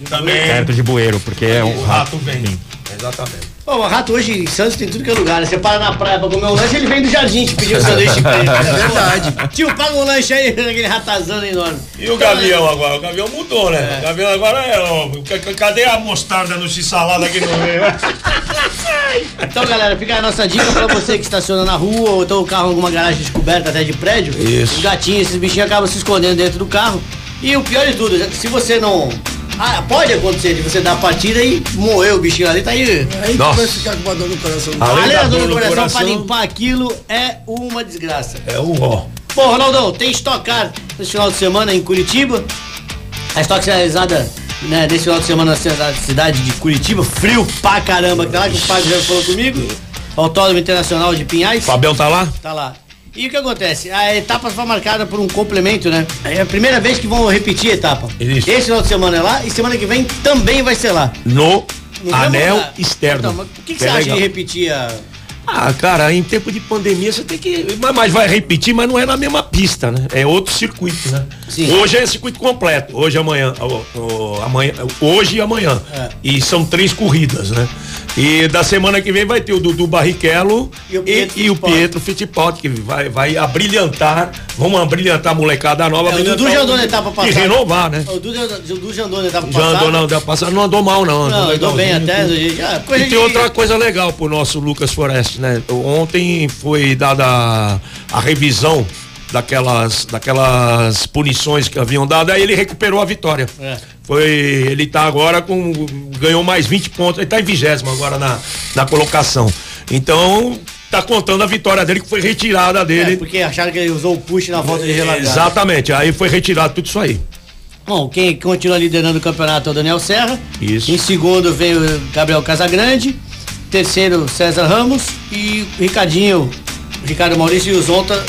Também. Perto de bueiro, porque é O um rato vem. Exatamente. Pô, o rato hoje em Santos tem tudo que é lugar, né? Você para na praia pra comer um lanche, ele vem do jardim te pedir um sanduíche pra ele. [laughs] É verdade. Tio, paga um lanche aí, [laughs] aquele ratazano enorme. E o Gavião agora? O Gavião mudou, né? O Gavião agora é, ó, cadê a mostarda no x-salada aqui no meio? [laughs] Então, galera, fica a nossa dica pra você que estaciona na rua ou então o carro em alguma garagem descoberta até de prédio. Isso. Os gatinhos, esses bichinhos acabam se escondendo dentro do carro. E o pior de tudo, se você não. Ah, pode acontecer de você dar a partida e moer o bichinho ali, tá aí. Aí Nossa. vai ficar com uma dor no coração. Além Além da da dor no coração, coração. pra limpar aquilo é uma desgraça. É o ó. Bom, Ronaldão, tem Stock Car nesse final de semana em Curitiba. A Stock é realizada né, nesse final de semana na cida- cidade de Curitiba. Frio pra caramba, que tá lá que o Fábio já falou comigo. Autódromo Internacional de Pinhais. Fabião tá lá? Tá lá. E o que acontece? A etapa foi marcada por um complemento, né? É a primeira vez que vão repetir a etapa. Isso. Esse final de semana é lá e semana que vem também vai ser lá. No No anel mesmo lugar. externo. Então, o que, que Que você é acha legal. de repetir a. Ah, cara, em tempo de pandemia você tem que. Mas, vai repetir, mas não é na mesma pista, né? É outro circuito, né? Sim. Hoje é circuito completo. Hoje e amanhã. ó, ó, amanhã hoje e amanhã. É. E são três corridas, né? E da semana que vem vai ter o Dudu Barrichello E o e, Pietro e o Fittipaldi. Pietro Fittipaldi, que vai, vai abrilhantar. Vamos abrilhantar a molecada nova. É, o Dudu já andou na etapa E passada. renovar, né? O Dudu, o já andou na etapa Já passada. andou, não, da passada não andou mal, não. Não, andou bem legalzinho, até. já, coisa E tem de- outra coisa legal pro nosso Lucas Forest, né? Ontem foi dada a, a revisão daquelas, daquelas punições que haviam dado, aí ele recuperou a vitória. É. Foi, ele tá agora com, ganhou mais 20 pontos, ele tá em vigésimo agora na, na colocação. Então, tá contando a vitória dele que foi retirada É, dele. porque acharam que ele usou o push na volta de relargada. Exatamente, aí foi retirado tudo isso aí. Bom, quem continua liderando o campeonato é o Daniel Serra. Isso. Em segundo vem o Gabriel Casagrande. Terceiro, César Ramos. E Ricardinho, Ricardo Maurício e o Zonta.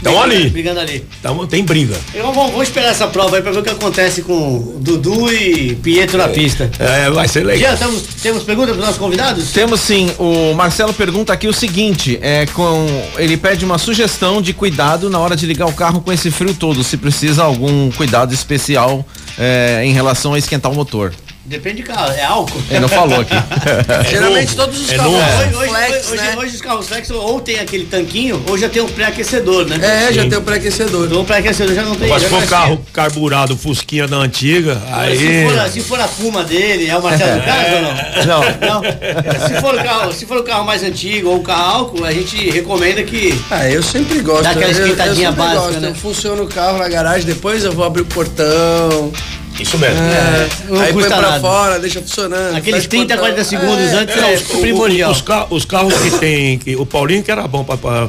Tão brigando- ali. Brigando ali. Então tem briga. E vamos, vamos esperar essa prova aí pra ver o que acontece com Dudu e Pietro na pista. É, vai ser legal. Jean, temos, temos perguntas para os nossos convidados? Temos sim, o Marcelo pergunta aqui o seguinte, é com ele pede uma sugestão de cuidado na hora de ligar o carro com esse frio todo, se precisa algum cuidado especial é, em relação a esquentar o motor. Depende de carro, é álcool. Ele não falou aqui. [laughs] Geralmente novo. todos os É carros novo. Hoje, flex, hoje, né? hoje os carros flex ou tem aquele tanquinho, ou já tem um pré-aquecedor, né? É, já Sim. tem o pré-aquecedor. Então o pré-aquecedor já não tem. Mas já se for carro carburado, Fusquinha da antiga, aí. Se for, a- se for a Puma dele, é o Marcelo [laughs] Carlos ou não? Não. Não. Se for, o carro, se for o carro mais antigo ou o carro álcool, a gente recomenda que. Ah, eu sempre gosto. Dá aquela eu- eu esquentadinha sempre básica, gosto. né? Eu funciono o carro na garagem, depois eu vou abrir o portão. Isso mesmo. É, não aí põe custa pra nada. fora, deixa funcionando. Aqueles fecha o 30, portão. 40 segundos É, antes É, é, os, o- primordial. os, ca- os carros que tem. Que, o Paulinho que era bom pra- pra-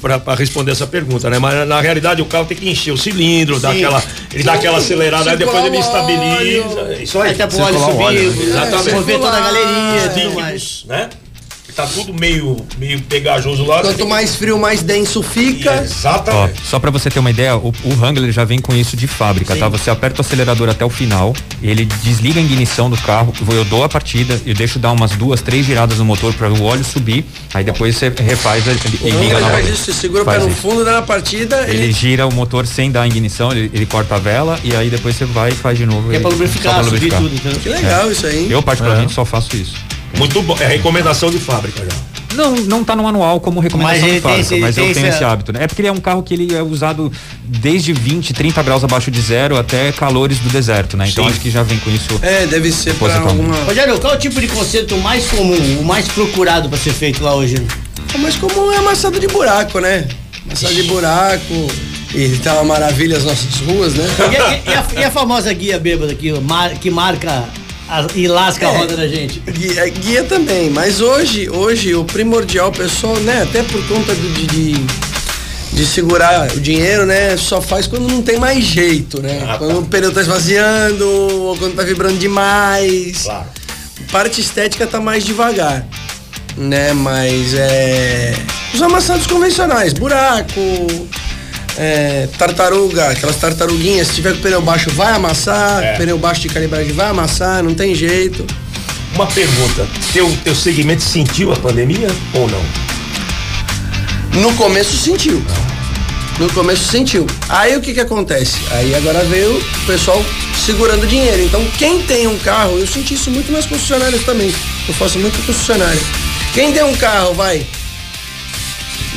pra pra- responder essa pergunta, né? Mas na realidade o carro tem que encher o cilindro, dá aquela, ele dá aquela acelerada, aí depois ele estabiliza. é Isso aí. Até pro óleo o óleo, subir, né? Exatamente. mover toda a galeria e tudo mais. né? Tá tudo meio, meio pegajoso lá. Quanto mais frio, mais denso fica. Ó, Exatamente. só pra você ter uma ideia, o, o Wrangler já vem com isso de fábrica, tá? Você aperta o acelerador até o final, ele desliga a ignição do carro, eu dou a partida, eu deixo dar umas duas, três giradas no motor para o óleo subir, aí depois você refaz e e Não, liga faz isso, você segura o pé Faz no fundo, dá na partida. Ele gira o motor sem dar a ignição, ele, ele corta a vela e aí depois você vai e faz de novo. É pra lubrificar, pra subir lubrificar. tudo, entendeu? Que legal isso aí. Eu particularmente só faço isso. Muito bom. É recomendação de fábrica já. Não, não tá no manual como recomendação Mas de fábrica, esse- mas eu tenho esse- esse hábito, né? É porque ele é um carro que ele é usado desde 20, 30 graus abaixo de zero até calores do deserto, né? Então Sim. acho que já vem com isso. É, deve ser pra alguma. Rogério, qual é o tipo de conserto mais comum, o mais procurado pra ser feito lá hoje? Mas como é amassado de buraco, né? Amassado de buraco. E tá uma maravilha as nossas ruas, né? E, a- e a, e a famosa guia bêbada que, mar- que marca e lasca a É. roda da gente? Guia, guia também, mas hoje, hoje o primordial, pessoal, né, até por conta de, de, de segurar o dinheiro, né, só faz quando não tem mais jeito, né? Ah, tá. Quando o pneu tá esvaziando, ou quando tá vibrando demais. Claro. Parte estética tá mais devagar. né? Mas é. Os amassados convencionais, buraco, é, tartaruga, aquelas tartaruguinhas, se tiver com pneu baixo vai amassar, É. pneu baixo de calibragem vai amassar, não tem jeito. Uma pergunta: teu, teu segmento sentiu a pandemia ou não? No começo sentiu. No começo sentiu. Aí o que que acontece? Aí agora veio o pessoal segurando dinheiro. Então quem tem um carro, eu senti isso muito nas concessionárias também. Eu faço muito concessionária. Quem tem um carro, vai,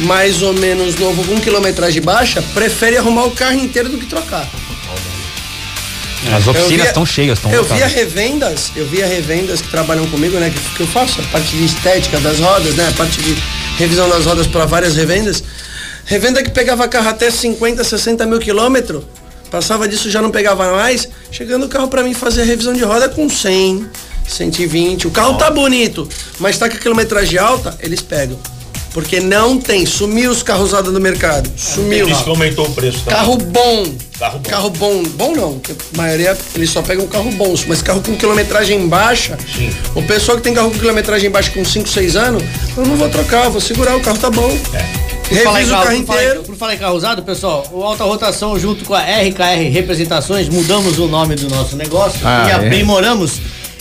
mais ou menos novo, com quilometragem baixa, prefere arrumar o carro inteiro do que trocar. As oficinas estão cheias, estão Eu via revendas, eu via revendas que trabalham comigo, né? Que, que eu faço a parte de estética das rodas, né? A parte de revisão das rodas para várias revendas. Revenda que pegava carro até 50, 60 mil quilômetros, passava disso já não pegava mais. Chegando o carro para mim fazer a revisão de roda com 100, 120. O carro tá bonito, mas tá com a quilometragem alta, eles pegam. Porque não tem, sumiu os carros usados no mercado. Sumiu. Por isso que aumentou o preço. tá? Carro bom. Carro bom. Carro bom. Bom não, porque a maioria eles só pegam carro bons, mas carro com quilometragem baixa. Sim. O pessoal que tem carro com quilometragem baixa com 5, 6 anos, eu não vou trocar, vou segurar, o carro tá bom. Em Reviso o carro, inteiro. por falar em carro usado, pessoal, o Alta Rotação junto com a RKR Representações, mudamos o nome do nosso negócio Ah, e é?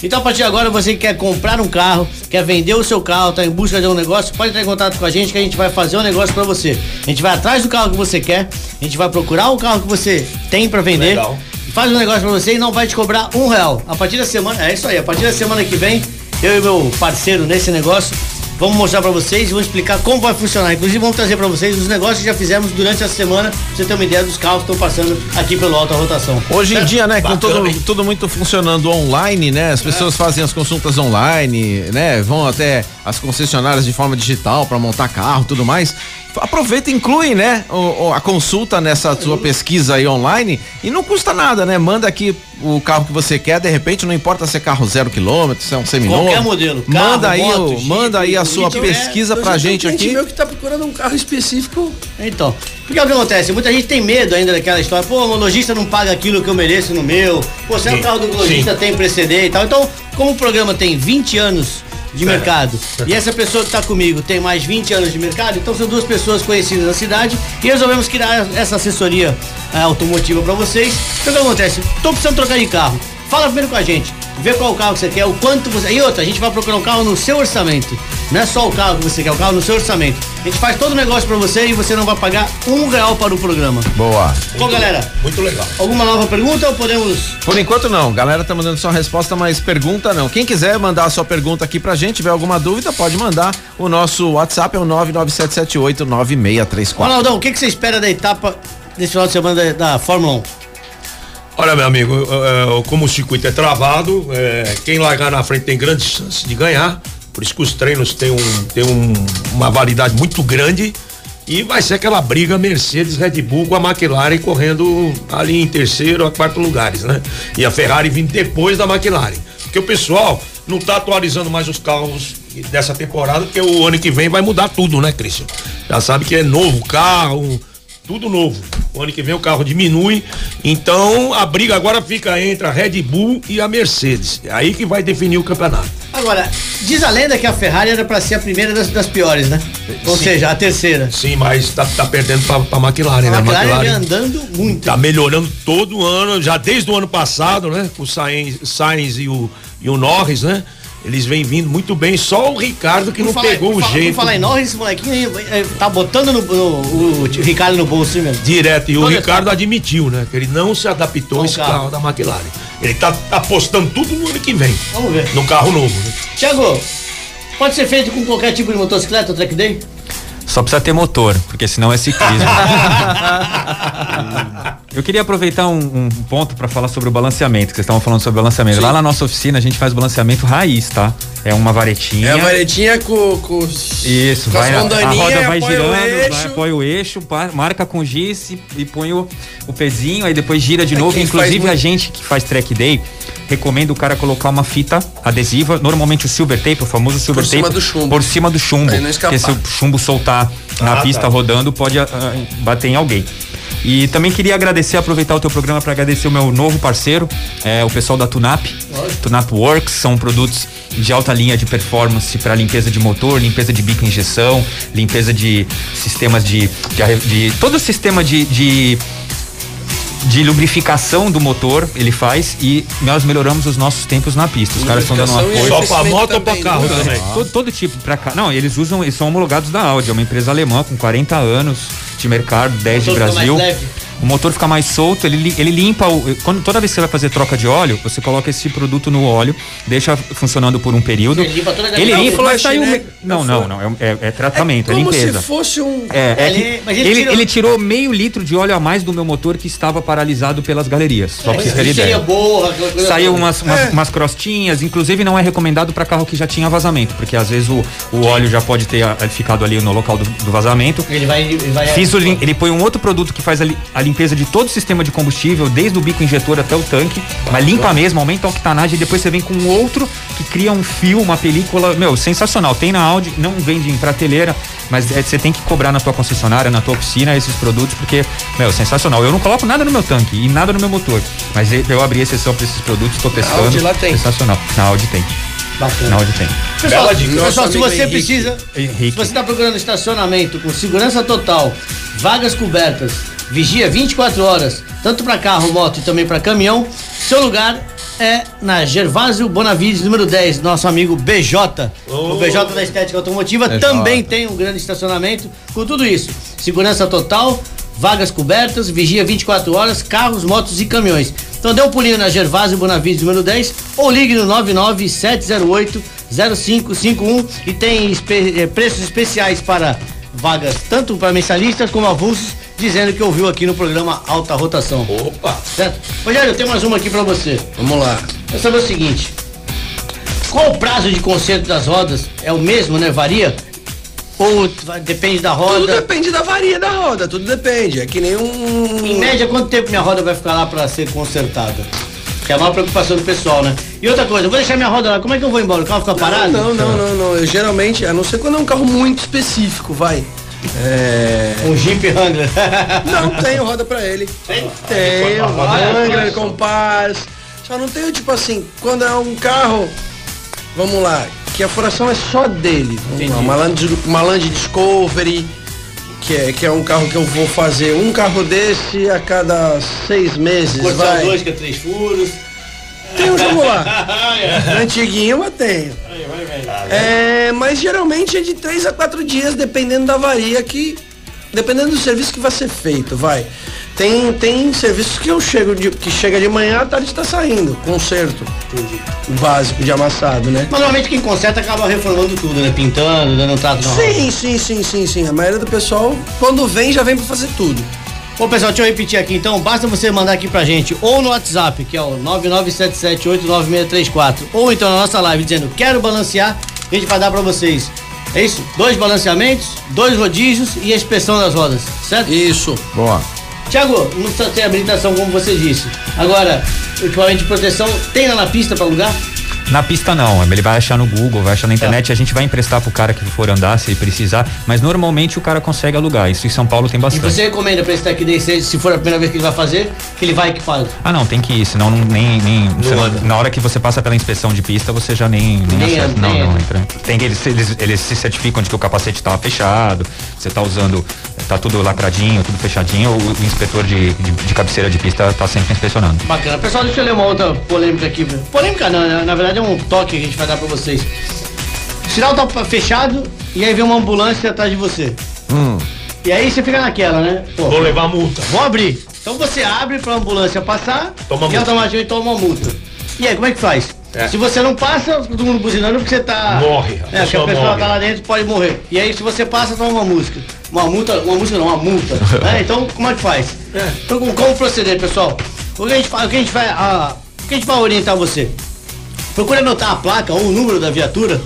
Então, a partir de agora, você que quer comprar um carro, quer vender o seu carro, tá em busca de um negócio, pode entrar em contato com a gente que a gente vai fazer um negócio pra você. A gente vai atrás do carro que você quer, a gente vai procurar o carro que você tem pra vender, Legal. faz um negócio pra você e não vai te cobrar um real. A partir da semana, é isso aí, a partir da semana que vem, eu e meu parceiro nesse negócio, vamos mostrar pra vocês e vamos explicar como vai funcionar. Inclusive, vamos trazer pra vocês os negócios que já fizemos durante a semana, pra você ter uma ideia dos carros que estão passando aqui pelo Alta Rotação. Hoje em dia, né, com tudo, tudo muito funcionando online, né? As pessoas fazem as consultas online, né? Vão até as concessionárias de forma digital para montar carro, tudo mais. Aproveita e inclui, né, o- o- a consulta nessa sua pesquisa aí online e não custa nada, né? Manda aqui o carro que você quer, de repente não importa se é carro zero quilômetro, se é um seminovo. Qualquer modelo, carro, manda aí, moto, o- Jeep, manda aí a sua que tiver. pesquisa Eu pra gente cliente aqui. meu que tá procurando um carro específico. Então, porque é o que acontece? Muita gente tem medo ainda daquela história. Pô, o lojista não paga aquilo que eu mereço no meu. Pô, se é o carro do lojista tem precedente e tal. Então, como o programa tem 20 anos de mercado e essa pessoa que tá comigo tem mais 20 anos de mercado, então são duas pessoas conhecidas na cidade e resolvemos criar essa assessoria eh, automotiva pra vocês. Então, o que acontece? Tô precisando trocar de carro. Fala primeiro com a gente. Vê qual carro que você quer, o quanto você. E outra, a gente vai procurar um carro no seu orçamento. Não é só o carro que você quer, o carro no seu orçamento. A gente faz todo o negócio pra você e você não vai pagar um real para o programa. Boa. Bom, galera, Muito legal. alguma nova pergunta ou podemos. Por enquanto não, galera tá mandando só resposta, mas pergunta não. Quem quiser mandar a sua pergunta aqui pra gente, tiver alguma dúvida, pode mandar. O nosso WhatsApp é o 997789634. Ronaldão, o que, que você espera da etapa desse final de semana da, da Fórmula 1? Olha, meu amigo, como o circuito é travado, eh, quem largar na frente tem grandes chances de ganhar. Por isso que os treinos têm, um, têm um- uma validade muito grande. E vai ser aquela briga Mercedes, Red Bull com a McLaren correndo ali em terceiro a quarto lugares, né? E a Ferrari vindo depois da McLaren. Porque o pessoal não tá atualizando mais os carros dessa temporada, porque o ano que vem vai mudar tudo, né, Christian? Já sabe que é novo carro, tudo novo. O ano que vem o carro diminui. Então a briga agora fica entre a Red Bull e a Mercedes. É aí que vai definir o campeonato. Agora, diz a lenda que a Ferrari era pra ser a primeira das, das piores, né? Ou Sim. seja, a terceira. Sim, mas tá, tá perdendo pra, pra McLaren, A né? McLaren vem andando muito. tá melhorando todo ano, já desde o ano passado, né? Com o Sainz, Sainz e, o, e o Norris, né? Eles vêm vindo muito bem, só o Ricardo que Por não falar- pegou o jeito. Por falar em Norris, esse molequinho aí, é, tá botando no, no- o, Ricardo no bolso, mesmo? Direto, e o Ricardo admitiu, né? Que ele não se adaptou a esse carro. carro. da McLaren. Ele tá apostando tudo no ano que vem. Vamos ver. No carro novo, né? Tiago, pode ser feito com qualquer tipo de motocicleta, track day? Só precisa ter motor, porque senão é ciclismo. [laughs] Eu queria aproveitar um, um ponto para falar sobre o balanceamento, que vocês estavam falando sobre o balanceamento. Lá na nossa oficina a gente faz balanceamento raiz, tá? É uma varetinha. É a varetinha com, com Isso, com vai, a, a roda vai o girando, eixo. vai, apoia o eixo, marca com giz e, e põe o, o pezinho, aí depois gira de É, novo. Inclusive a gente que faz track day recomenda o cara colocar uma fita adesiva, normalmente o silver tape, o famoso silver Por tape, cima do chumbo. por cima do chumbo. Porque se o chumbo soltar na Ah, pista tá. rodando, pode ah, bater em alguém. E também queria agradecer, aproveitar o teu programa para agradecer o meu novo parceiro, é, o pessoal da Tunap, Tunap Works, são produtos de alta linha de performance para limpeza de motor, limpeza de bico injeção, limpeza de sistemas de. de, de- todo o sistema de, de de lubrificação do motor ele faz e nós melhoramos os nossos tempos na pista. Os caras estão dando uma força. Só pra moto ou pra também, carro né? também? Todo, todo tipo pra cá. Não, eles usam, eles são homologados da Audi, é uma empresa alemã com 40 anos de mercado, 10 de Brasil. mais leve. O motor fica mais solto, ele, ele limpa o. Quando, toda vez que você vai fazer troca de óleo, você coloca esse produto no óleo, deixa funcionando por um período. Ele limpa toda a Ele limpa, mas saiu. né? Não, não, não. É, é- é tratamento, é, Como limpeza. se fosse um. É, é Ele- mas ele ele, tirou- ele tirou meio litro de óleo a mais do meu motor que estava paralisado pelas galerias. Só pra vocês terem ideia. borra, Saiu umas, umas, É. umas crostinhas, inclusive não é recomendado para carro que já tinha vazamento, porque às vezes o, o óleo já pode ter ah, ficado ali no local do, do vazamento. Ele vai. Vai Fiz ele põe um outro produto que faz a, li- a limpeza de todo o sistema de combustível, desde o bico injetor até o tanque, mas limpa mesmo, aumenta a octanagem e depois você vem com um outro que cria um fio, uma película, meu, sensacional. Tem na Audi, não vende em prateleira, mas é, você tem que cobrar na tua concessionária, na tua oficina esses produtos, porque, meu, sensacional. Eu não coloco nada no meu tanque e nada no meu motor, mas eu- abri exceção para esses produtos, estou testando. Audi lá tem. Sensacional. Na Audi tem. Bacana. Na Audi tem. Pessoal, pessoal, se você Henrique. precisa, Henrique. se você está procurando estacionamento com segurança total, vagas cobertas, vigia 24 horas, tanto para carro, moto e também para caminhão, seu lugar é na Gervásio Bonavides, número 10, nosso amigo BJ. O BJ da Estética Automotiva BJ. também tem um grande estacionamento com tudo isso. Segurança total, vagas cobertas, vigia 24 horas, carros, motos e caminhões. Então dê um pulinho na Gervásio Bonavides, número 10, ou ligue no 99708 0551 e tem espe- eh, preços especiais para vagas tanto para mensalistas como avulsos, dizendo que ouviu aqui no programa Alta Rotação. Opa! Certo? Rogério, eu tenho mais uma aqui para você. Vamos lá. Quero saber o seguinte: qual o prazo de conserto das rodas? É o mesmo, né? Varia? Ou depende da Tudo roda? depende da varia da roda, tudo depende. É que nem um. Em média, quanto tempo minha roda vai ficar lá para ser consertada? Que é a maior preocupação do pessoal, né? E outra coisa, eu vou deixar minha roda lá, como é que eu vou embora? O carro fica parado? Não, não, não, não. Eu geralmente, a não ser quando é um carro muito específico, vai. É. Um Jeep Wrangler. [laughs] Não tenho roda pra ele. Tenho, Wrangler, Compass. Só não tenho, tipo assim, quando é um carro, vamos lá, que a furação é só dele. Uma Land, uma Land Discovery, que é, que é um carro que eu vou fazer um carro desse a cada seis meses, Cortar vai. dois, que é três furos. Tem um jogo lá. [laughs] Antiguinho, mas tenho. É, mas geralmente é de três a quatro dias, dependendo da varia que. Dependendo do serviço que vai ser feito, vai. Tem, tem serviços que eu chego de, que chega de manhã, à tarde está saindo. Conserto. O básico de amassado, né? Mas normalmente quem conserta acaba reformando tudo, né? Pintando, dando um trato na. Sim, sim, sim, sim, sim. A maioria do pessoal, quando vem, já vem pra fazer tudo. Bom, pessoal, deixa eu repetir aqui então. Basta você mandar aqui pra gente ou no WhatsApp, que é o 99778964, ou então na nossa live dizendo quero balancear, a gente vai dar pra vocês. É isso? Dois balanceamentos, dois rodízios e a inspeção das rodas, certo? Isso. Boa. Tiago, não precisa ter habilitação como você disse. Agora, o equipamento de proteção tem lá na pista pra alugar? Na pista não, ele vai achar no Google, vai achar na internet, a gente vai emprestar pro cara que for andar se precisar, mas normalmente o cara consegue alugar. Isso em São Paulo tem E bastante. você recomenda pra esse daqui desse, se for a primeira vez que ele vai fazer, que ele vai equipado? Ah, não, tem que ir, senão não, nem. nem não- na hora que você passa pela inspeção de pista, você já nem. Nem, Nem acessa. não, nem não entra. entra. Tem que eles, eles, eles se certificam de que o capacete tá fechado, você tá usando. Tá tudo lacradinho, tudo fechadinho, o, o inspetor de, de, de cabeceira de pista tá sempre inspecionando. Bacana. Pessoal, deixa eu ler uma outra polêmica aqui. Polêmica não, né? na verdade é um toque que a gente vai dar pra vocês. O sinal tá fechado e aí vem uma ambulância atrás de você. E aí você fica naquela, né? Pô, Vou levar multa. vou abrir. Então você abre pra ambulância passar Toma e multa. automaticamente toma uma multa. E aí, como é que faz? É. Se você não passa, todo mundo buzinando porque você tá. Morre, a É, porque a pessoa morre. tá lá dentro pode morrer. E aí, se você passa, toma uma música. Uma multa, uma música não, uma multa. [laughs] né? Então, como é que faz? Então, como, proceder, pessoal? O que a gente, o que a gente vai. A, o que a gente vai orientar você? Procure anotar a placa ou o número da viatura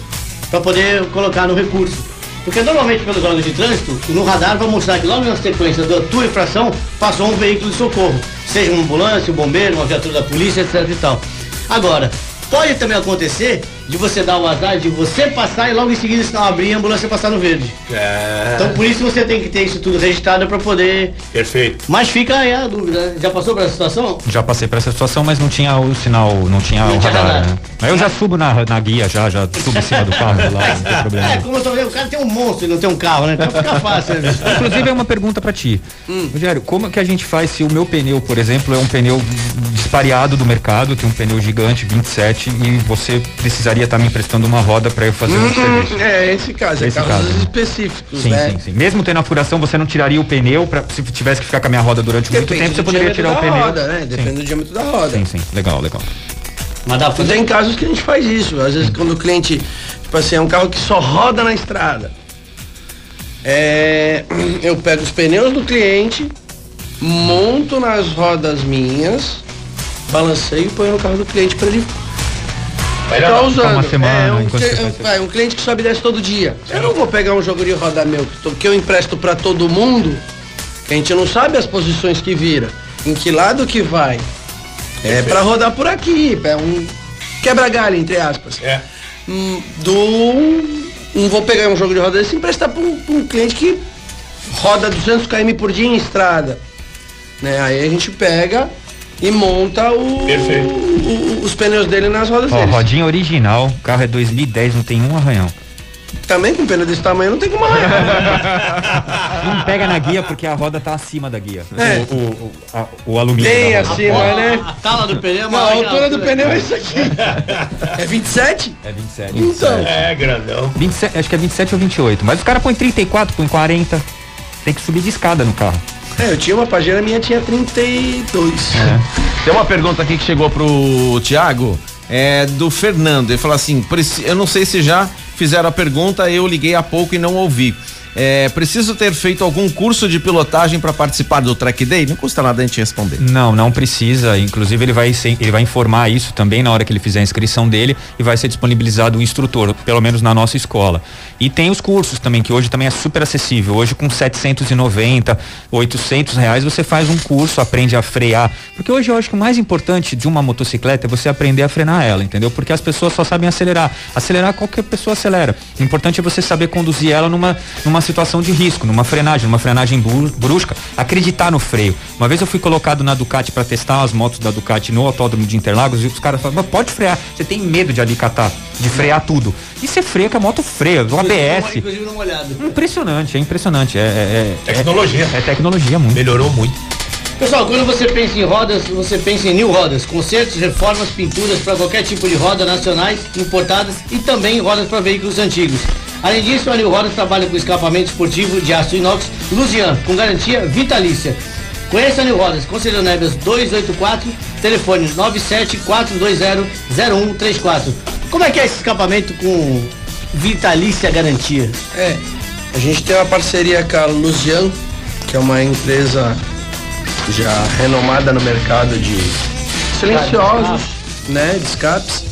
para poder colocar no recurso. Porque normalmente pelos órgãos de trânsito, no radar vai mostrar que logo na sequência da tua infração passou um veículo de socorro. Seja uma ambulância, um bombeiro, uma viatura da polícia, etc e tal. Agora, pode também acontecer de você dar o azar de você passar e logo em seguida se não abrir a ambulância passar no verde. É. Então por isso você tem que ter isso tudo registrado pra poder. Perfeito. Mas fica aí a dúvida, né? Já passou por essa situação? Já passei por essa situação, mas não tinha o sinal, não tinha Não o tinha radar, radar. né? Mas eu já subo na, na guia, já, já subo em cima do carro lá, não tem [laughs] É, problema. como eu tô vendo, o cara tem um monstro e não tem um carro, né? Então fica [laughs] fácil, né? Inclusive é uma pergunta pra ti. Hum. Rogério, como que a gente faz se o meu pneu, por exemplo, é um pneu dispareado do mercado, tem um pneu gigante, 27, e você precisaria estar me emprestando uma roda pra eu fazer um serviço? É, esse caso, é Esse carros caso, específicos, Sim, né? sim, sim. Mesmo tendo a furação, você não tiraria o pneu pra, se tivesse que ficar com a minha roda durante muito Depende tempo, você poderia tirar o pneu. roda, né? Depende do diâmetro da roda. Sim, sim. Legal, legal. Mas dá pra tem casos que a gente faz isso. Às vezes quando o cliente, tipo assim, é um carro que só roda na estrada. É, [clears throat] eu pego os pneus do cliente, monto nas rodas minhas, balanceio e ponho no carro do cliente para ele Ficar lá. usando. uma semana, é, um, cli- vai, um cliente que sobe e desce todo dia. Eu não vou pegar um jogo de roda meu que, eu empresto para todo mundo, que a gente não sabe as posições que vira, em que lado que vai. É para rodar por aqui, é um quebra-galho, entre aspas. É. Hum, do. Não vou pegar um jogo de roda desse e emprestar para um, pra um cliente que roda 200 km por dia em estrada. Né? Aí a gente pega e monta o, o- os pneus dele nas rodas Ó, dele. rodinha original, o carro é 2010, não tem um arranhão. Também com pneu desse tamanho não tem como arranhar. [laughs] Não pega na guia porque a roda tá acima da guia. É. O, o, o, a- o alumínio. Tem da roda. acima, né? A tala do pneu é Não, a que altura do pneu é isso aqui. [laughs] É 27? É 27. Então. É, grandão. 27, acho que é 27 ou 28. Mas os caras põem 34, põem 40. Tem que subir de escada no carro. É, eu tinha uma Pajero, a minha tinha 32. Tem uma pergunta aqui que chegou pro Tiago, é do Fernando. Ele falou assim: "Preci- eu não sei se já fizeram a pergunta, eu liguei há pouco e não ouvi. É, preciso ter feito algum curso de pilotagem para participar do Track Day? Não custa nada a gente responder. Não, não precisa. Inclusive, ele vai, ser- ele vai informar isso também na hora que ele fizer a inscrição dele e vai ser disponibilizado o instrutor, pelo menos na nossa escola. E tem os cursos também, que hoje também é super acessível. Hoje, com 790, 800 reais, você faz um curso, aprende a frear. Porque hoje eu acho que o mais importante de uma motocicleta é você aprender a frenar ela, entendeu? Porque as pessoas só sabem acelerar. Acelerar, qualquer pessoa acelera. O importante é você saber conduzir ela numa, numa situação de risco, numa frenagem, numa frenagem bru- brusca, acreditar no freio. Uma vez eu fui colocado na Ducati para testar as motos da Ducati no autódromo de Interlagos e os caras falaram, "Mas pode frear, você tem medo de alicatar, de frear tudo. E você freia que a moto freia, do ABS. Impressionante, é impressionante. É, é- é- Tecnologia. É, é tecnologia muito. Melhorou muito. Pessoal, quando você pensa em rodas, você pensa em New Rodas, consertos, reformas, pinturas para qualquer tipo de roda nacionais, importadas e também rodas para veículos antigos. Além disso, a New Rodas trabalha com escapamento esportivo de aço inox Lusian, com garantia vitalícia. Conheça a New Rodas, Conselheiro Nebias 284, telefone 974200134. Como é que é esse escapamento com vitalícia garantia? É, a gente tem uma parceria com a Luzian, que é uma empresa já renomada no mercado de silenciosos, né, de escapes.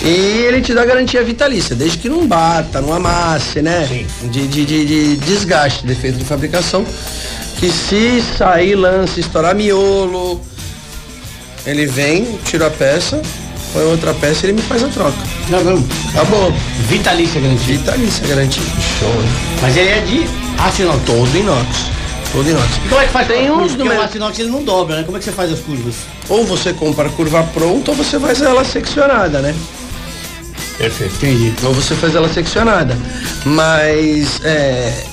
E ele te dá garantia vitalícia, desde que não bata, não amasse, né? De, de, de, de desgaste, defeito de fabricação. Que se sair lance, estourar miolo, ele vem, tira a peça, põe outra peça e ele me faz a troca. Não, não. Acabou. Vitalícia garantia. Vitalícia garantia. Show? Mas ele é de aço inox. Todo inox. Todo inox. E como é que faz Tem uns do aço inox ele não dobra, né? Como é que você faz as curvas? Ou você compra a curva pronta ou você faz ela seccionada, né? Perfeito. Entendi. Ou você faz ela seccionada. Mas é.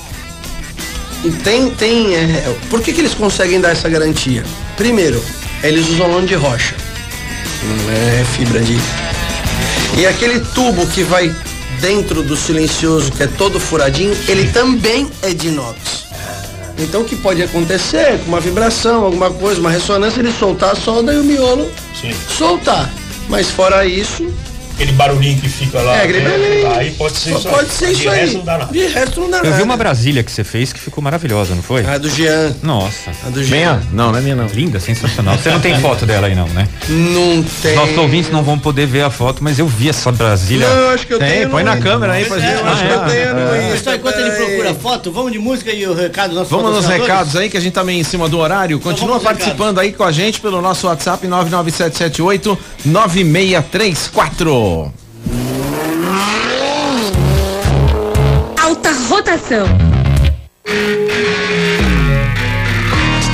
Tem, tem. é, por que, que eles conseguem dar essa garantia? Primeiro, eles usam lã de rocha. Não é fibra de. E aquele tubo que vai dentro do silencioso, que é todo furadinho, ele também é de inox. Então o que pode acontecer com uma vibração, alguma coisa, uma ressonância, ele soltar a solda e o miolo Sim. soltar. Mas fora isso, Aquele barulhinho que fica lá. é, aquele né? Aí pode ser isso Pode aí. ser De isso aí. resto não dá nada. De resto não dá Eu nada. vi uma Brasília que você fez que ficou maravilhosa, não foi? A do Jean. Nossa. A do Jean. Minha? Não, não é minha não. Linda, sensacional. Você não tem foto dela aí não, né? Não tem. Nossos ouvintes não vão poder ver a foto, mas eu vi essa Brasília. Não, eu acho que eu Tem, tenho. põe no- na câmera aí pra gente. Eu acho que eu tenho no Insta, Pessoal, enquanto ele procura foto, vamos de música e o recado do nosso Vamos nos recados aí, que a gente tá meio em cima do horário. Continua vamos nos participando aí com a gente pelo nosso WhatsApp 99778 9634. Alta rotação.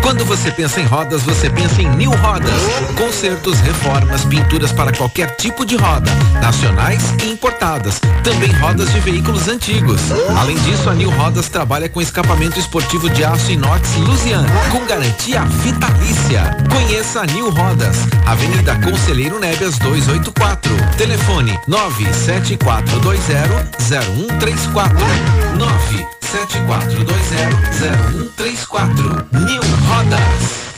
Quando você pensa em rodas, você pensa em New Rodas. Consertos, reformas, pinturas para qualquer tipo de roda, nacionais e importadas. Também rodas de veículos antigos. Além disso, a New Rodas trabalha com escapamento esportivo de aço inox Lusian, com garantia vitalícia. Conheça a New Rodas, Avenida Conselheiro Nebias 284. Telefone 97420 0134. 974200134. New Rodas.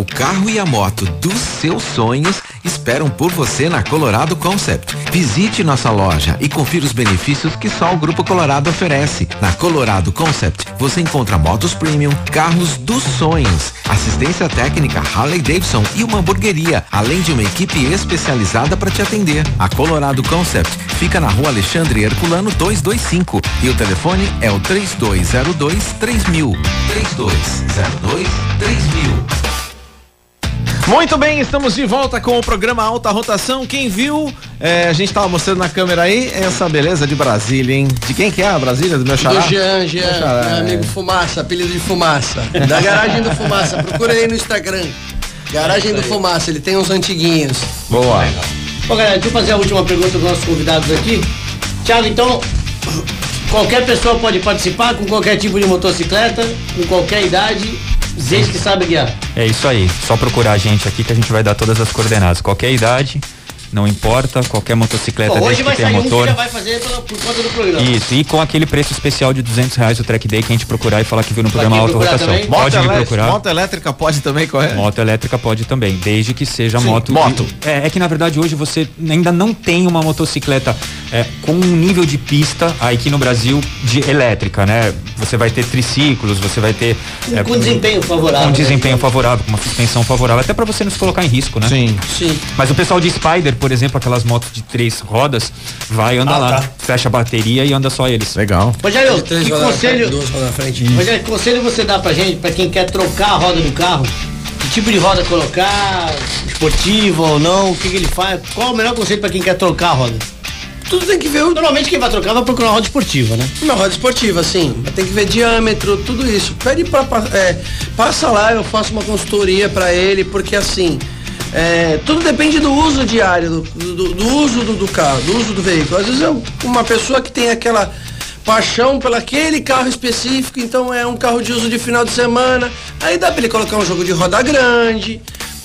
O carro e a moto dos seus sonhos esperam por você na Colorado Concept. Visite nossa loja e confira os benefícios que só o Grupo Colorado oferece. Na Colorado Concept, você encontra motos premium, carros dos sonhos, assistência técnica Harley Davidson e uma hamburgueria, além de uma equipe especializada para te atender. A Colorado Concept fica na rua Alexandre Herculano 225 e o telefone é o 3202 3000. 3202 3000. Muito bem, estamos de volta com o programa Alta Rotação. Quem viu, é, a gente estava mostrando na câmera aí essa beleza de Brasília, hein? De quem que é a Brasília? Do meu xará? Do Jean, Jean, Meu xará, meu é. amigo Fumaça, apelido de Fumaça. Da garagem do Fumaça, procura aí no Instagram. Garagem do Fumaça, ele tem uns antiguinhos. Boa. Bom, galera, deixa eu fazer a última pergunta dos nossos convidados aqui. Tiago, então, qualquer pessoa pode participar com qualquer tipo de motocicleta, com qualquer idade, desde que sabe guiar. É isso aí. Só procurar a gente aqui que a gente vai dar todas as coordenadas. Qualquer idade, não importa, qualquer motocicleta Bom, hoje desde vai que tenha sair um que motor. já vai fazer pela- por conta do programa. Isso, e com aquele preço especial de 200 reais o track day que a gente procurar e falar que viu no programa Auto Rotação. também? Pode moto me procurar. Moto elétrica pode também correr? Moto elétrica pode também, desde que seja moto. moto. É, é que na verdade hoje você ainda não tem uma motocicleta é, com um nível de pista aqui no Brasil de elétrica, né? Você vai ter triciclos, você vai ter. é, com desempenho favorável. Com né? desempenho favorável, com uma suspensão favorável, até para você não se colocar em risco, né? Sim. Sim. Mas o pessoal de Spider, por exemplo, aquelas motos de três rodas, vai anda Ah, lá, tá. fecha a bateria e anda só eles. Legal. Rogério, que rodas na frente, conselho, na frente. Rogério, que conselho você dá pra gente, pra quem quer trocar a roda do carro? Que tipo de roda colocar? Esportiva ou não? O que, que ele faz? Qual o melhor conselho pra quem quer trocar a roda? Tudo tem que ver o Normalmente quem vai trocar vai procurar uma roda esportiva, né? Uma roda esportiva, sim. Tem que ver diâmetro, tudo isso. Pede pra. é, passa lá, eu faço uma consultoria pra ele, porque assim. é, tudo depende do uso diário, do, do- do uso do, do carro, do uso do veículo. Às vezes é uma pessoa que tem aquela paixão pelo aquele carro específico, então é um carro de uso de final de semana. Aí dá pra ele colocar um jogo de roda grande,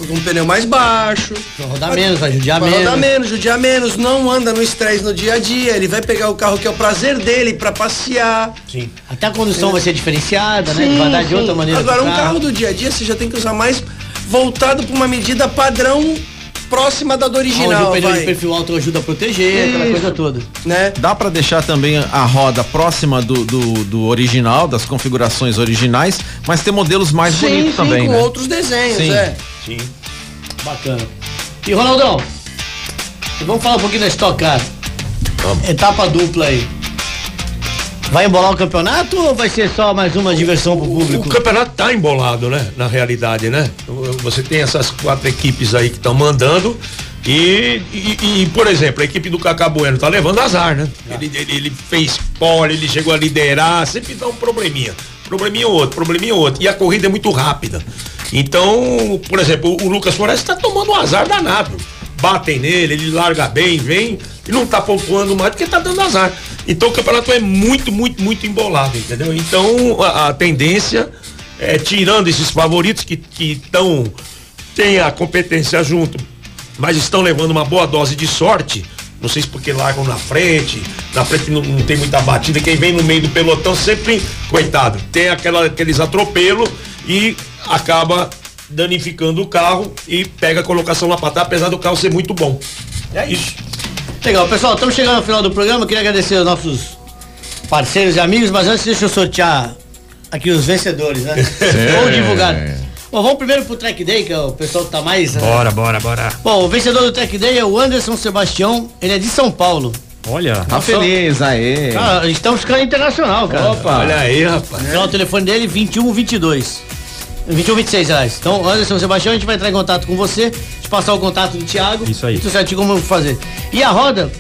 um pneu mais baixo. Pra rodar menos, vai judiar Vai rodar menos. menos, judiar menos, não anda no estresse no dia a dia, ele vai pegar o carro que é o prazer dele pra passear. Sim. Até a condução vai ser diferenciada, né? Sim, Vai dar de sim. outra maneira. Agora, um carro do dia a dia você já tem que usar mais voltado pra uma medida padrão próxima da do Onde original, o pneu de perfil alto ajuda a proteger, aquela Isso. coisa toda. né? Dá pra deixar também a roda próxima do, do, do original, das configurações originais, mas ter modelos mais Sim, bonitos sim, também, com né? outros desenhos, Sim. é. Sim. Bacana. E Ronaldão, vamos falar um pouquinho da Stock Car. Etapa dupla aí. Vai embolar o campeonato ou vai ser só mais uma diversão pro O público? campeonato tá embolado, né? Na realidade, né? Você tem essas quatro equipes aí que estão mandando. E, e- e, por exemplo, a equipe do Cacá Bueno tá levando azar, né? Ele, ele, ele fez pole, ele chegou a liderar, sempre dá um probleminha. Probleminha ou outro, probleminha ou outro. E a corrida é muito rápida. Então, por exemplo, o, Lucas Flores tá tomando um azar danado. Batem nele, ele larga bem, vem e não tá pontuando mais porque tá dando azar. Então o campeonato é muito, muito, muito embolado, entendeu? Então a, a tendência é tirando esses favoritos que estão tem a competência junto, mas estão levando uma boa dose de sorte. Não sei se porque largam na frente, na frente não, não tem muita batida. Quem vem no meio do pelotão sempre, coitado, tem aquela, aqueles atropelos e acaba danificando o carro e pega a colocação lá pra trás, apesar do carro ser muito bom. É isso. Legal, pessoal, estamos chegando ao final do programa. Queria agradecer aos nossos parceiros e amigos, mas antes deixa eu sortear aqui os vencedores, né? [laughs] Vamos divulgar. Bom, vamos primeiro pro Track Day, que é o pessoal que tá mais. né? Bora, bora, bora. Bom, o vencedor do Track Day é o Anderson Sebastião, ele é de São Paulo. Olha. Tá feliz, aê. Cara, estamos ficando internacional, cara. Opa. Olha aí, rapaz. Do telefone dele 2122. 2126, aliás. Então, Anderson Sebastião, a gente vai entrar em contato com você, te passar o contato do Thiago. Isso aí. Tudo certinho como fazer. E a roda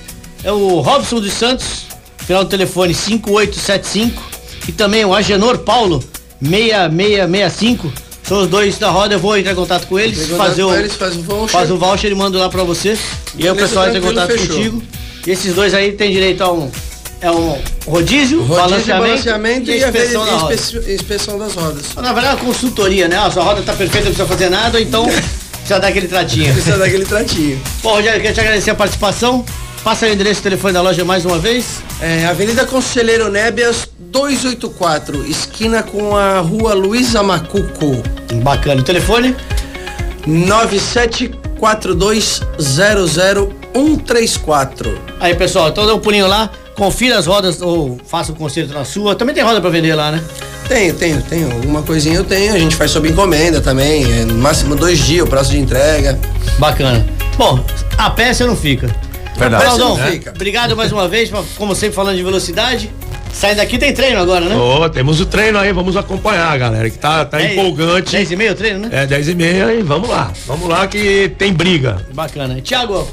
é o Robson dos Santos, final do telefone 5875. E também o Agenor Paulo, 6665. São os dois da roda, eu vou entrar em contato com eles, fazer o, eles, faz o voucher. faz o voucher e mando lá pra você. E aí o pessoal entra em contato fechou. contigo. E esses dois aí tem direito a um. É um rodízio, Rodízio, balanceamento, balanceamento e, a a inspeção da inspeção das rodas. Na verdade, é uma consultoria, né? A sua roda tá perfeita, não precisa fazer nada, então [laughs] precisa dar aquele tratinho. Precisa daquele tratinho. [laughs] Bom, Rogério, quero te agradecer a participação. Passa aí o endereço e telefone da loja mais uma vez. É, Avenida Conselheiro Nébias 284, esquina com a rua Luiza Macuco. Bacana. O telefone? 9742000134. Aí, pessoal, então dá um pulinho lá, confira as rodas ou faça o conserto na sua. Também tem roda pra vender lá, né? Tenho, tenho, tenho. Alguma coisinha eu tenho. A gente faz sob encomenda também. É, no máximo dois dias o prazo de entrega. Bacana. Bom, a você não fica. Verdade. Ronaldão, Não fica. obrigado mais uma vez, como sempre falando de velocidade. Saindo daqui tem treino agora, né? Ô, temos o treino aí, vamos acompanhar, galera, que tá, tá Dez- empolgante. Dez e meio o treino, né? É, 10 e meia e vamos lá. Vamos lá que tem briga. Bacana. Tiago,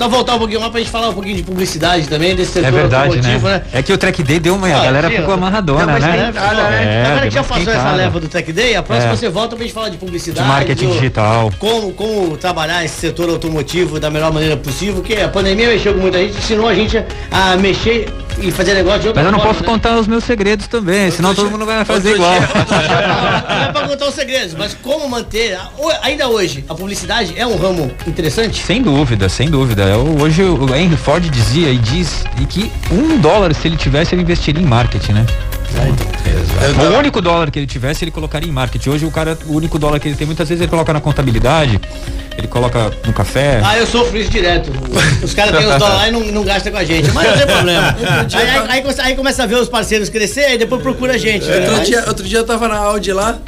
só voltar um pouquinho lá pra gente falar um pouquinho de publicidade também, desse setor É verdade, né? automotivo, É que o Track Day deu uma. A Ah, galera sim, ficou ó. amarradona, né? esquentada, né? É, Agora que já passou essa esquentada. leva do Tech Day, a próxima É. você volta pra gente falar de publicidade. De marketing do- digital. Como, como trabalhar esse setor automotivo da melhor maneira possível, porque a pandemia mexeu com muita gente, ensinou a gente a mexer e fazer negócio de outra Mas eu não forma, posso né? contar os meus segredos também, senão todo mundo vai fazer outro igual. [laughs] Não é pra contar os segredos, mas como manter, ainda hoje, a publicidade é um ramo interessante? Sem dúvida, sem dúvida. Eu- hoje o Henry Ford dizia e diz e que um dólar, se ele tivesse, ele investiria em marketing, né? O único dólar que ele tivesse, ele colocaria em marketing. Hoje o cara, o único dólar que ele tem, muitas vezes ele coloca na contabilidade, ele coloca no café. Ah, eu sofro isso direto. Os caras têm os dólares lá e não, não gastam com a gente, mas não tem problema. [laughs] Aí, aí- aí começa- aí começa a ver os parceiros crescer e depois procura a gente. né? Outro Mas- dia, outro dia eu tava na Audi lá.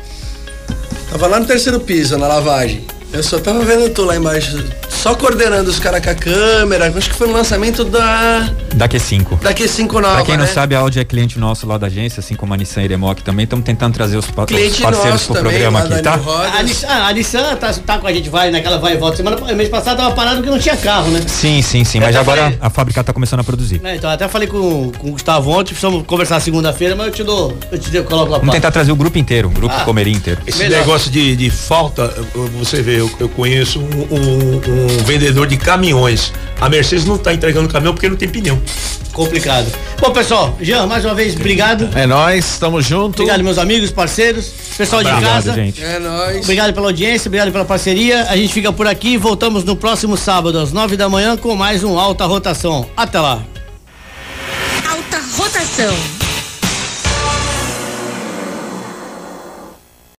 Tava lá no terceiro piso, na lavagem. Eu só tava vendo tu lá embaixo, só coordenando os caras com a câmera. Acho que foi no lançamento da, Da Q5. da Q5 nova. Pra quem não né? sabe, a Audi é cliente nosso lá da agência, assim como a Nissan e Remoc também. Estamos tentando trazer os, pa- os Cliente parceiros nosso pro também, programa aqui, tá? A Nissan, a Nissan tá, tá com a gente, vai naquela vai e volta. Semana, mês passado tava parado porque não tinha carro, né? Sim, sim, sim. Eu Mas agora falei- a fábrica tá começando a produzir. É, então até falei com, com o Gustavo ontem, precisamos conversar segunda-feira, mas eu te dou, eu te dou, coloco lá Vamos tentar trazer o grupo inteiro, o grupo Ah. Comerim inteiro. Esse Melhor. negócio de, de falta, você vê, eu, eu conheço um, um- um vendedor de caminhões. A Mercedes não tá entregando caminhão porque não tem pneu. complicado. Bom, pessoal, Jean, mais uma vez, obrigado. É nóis, tamo junto. Obrigado, meus amigos, parceiros, pessoal de Obrigado, casa. gente. É nóis. Obrigado pela audiência, obrigado pela parceria. A gente fica por aqui e voltamos no próximo sábado, às nove da manhã, com mais um Alta Rotação. Até lá. Alta rotação.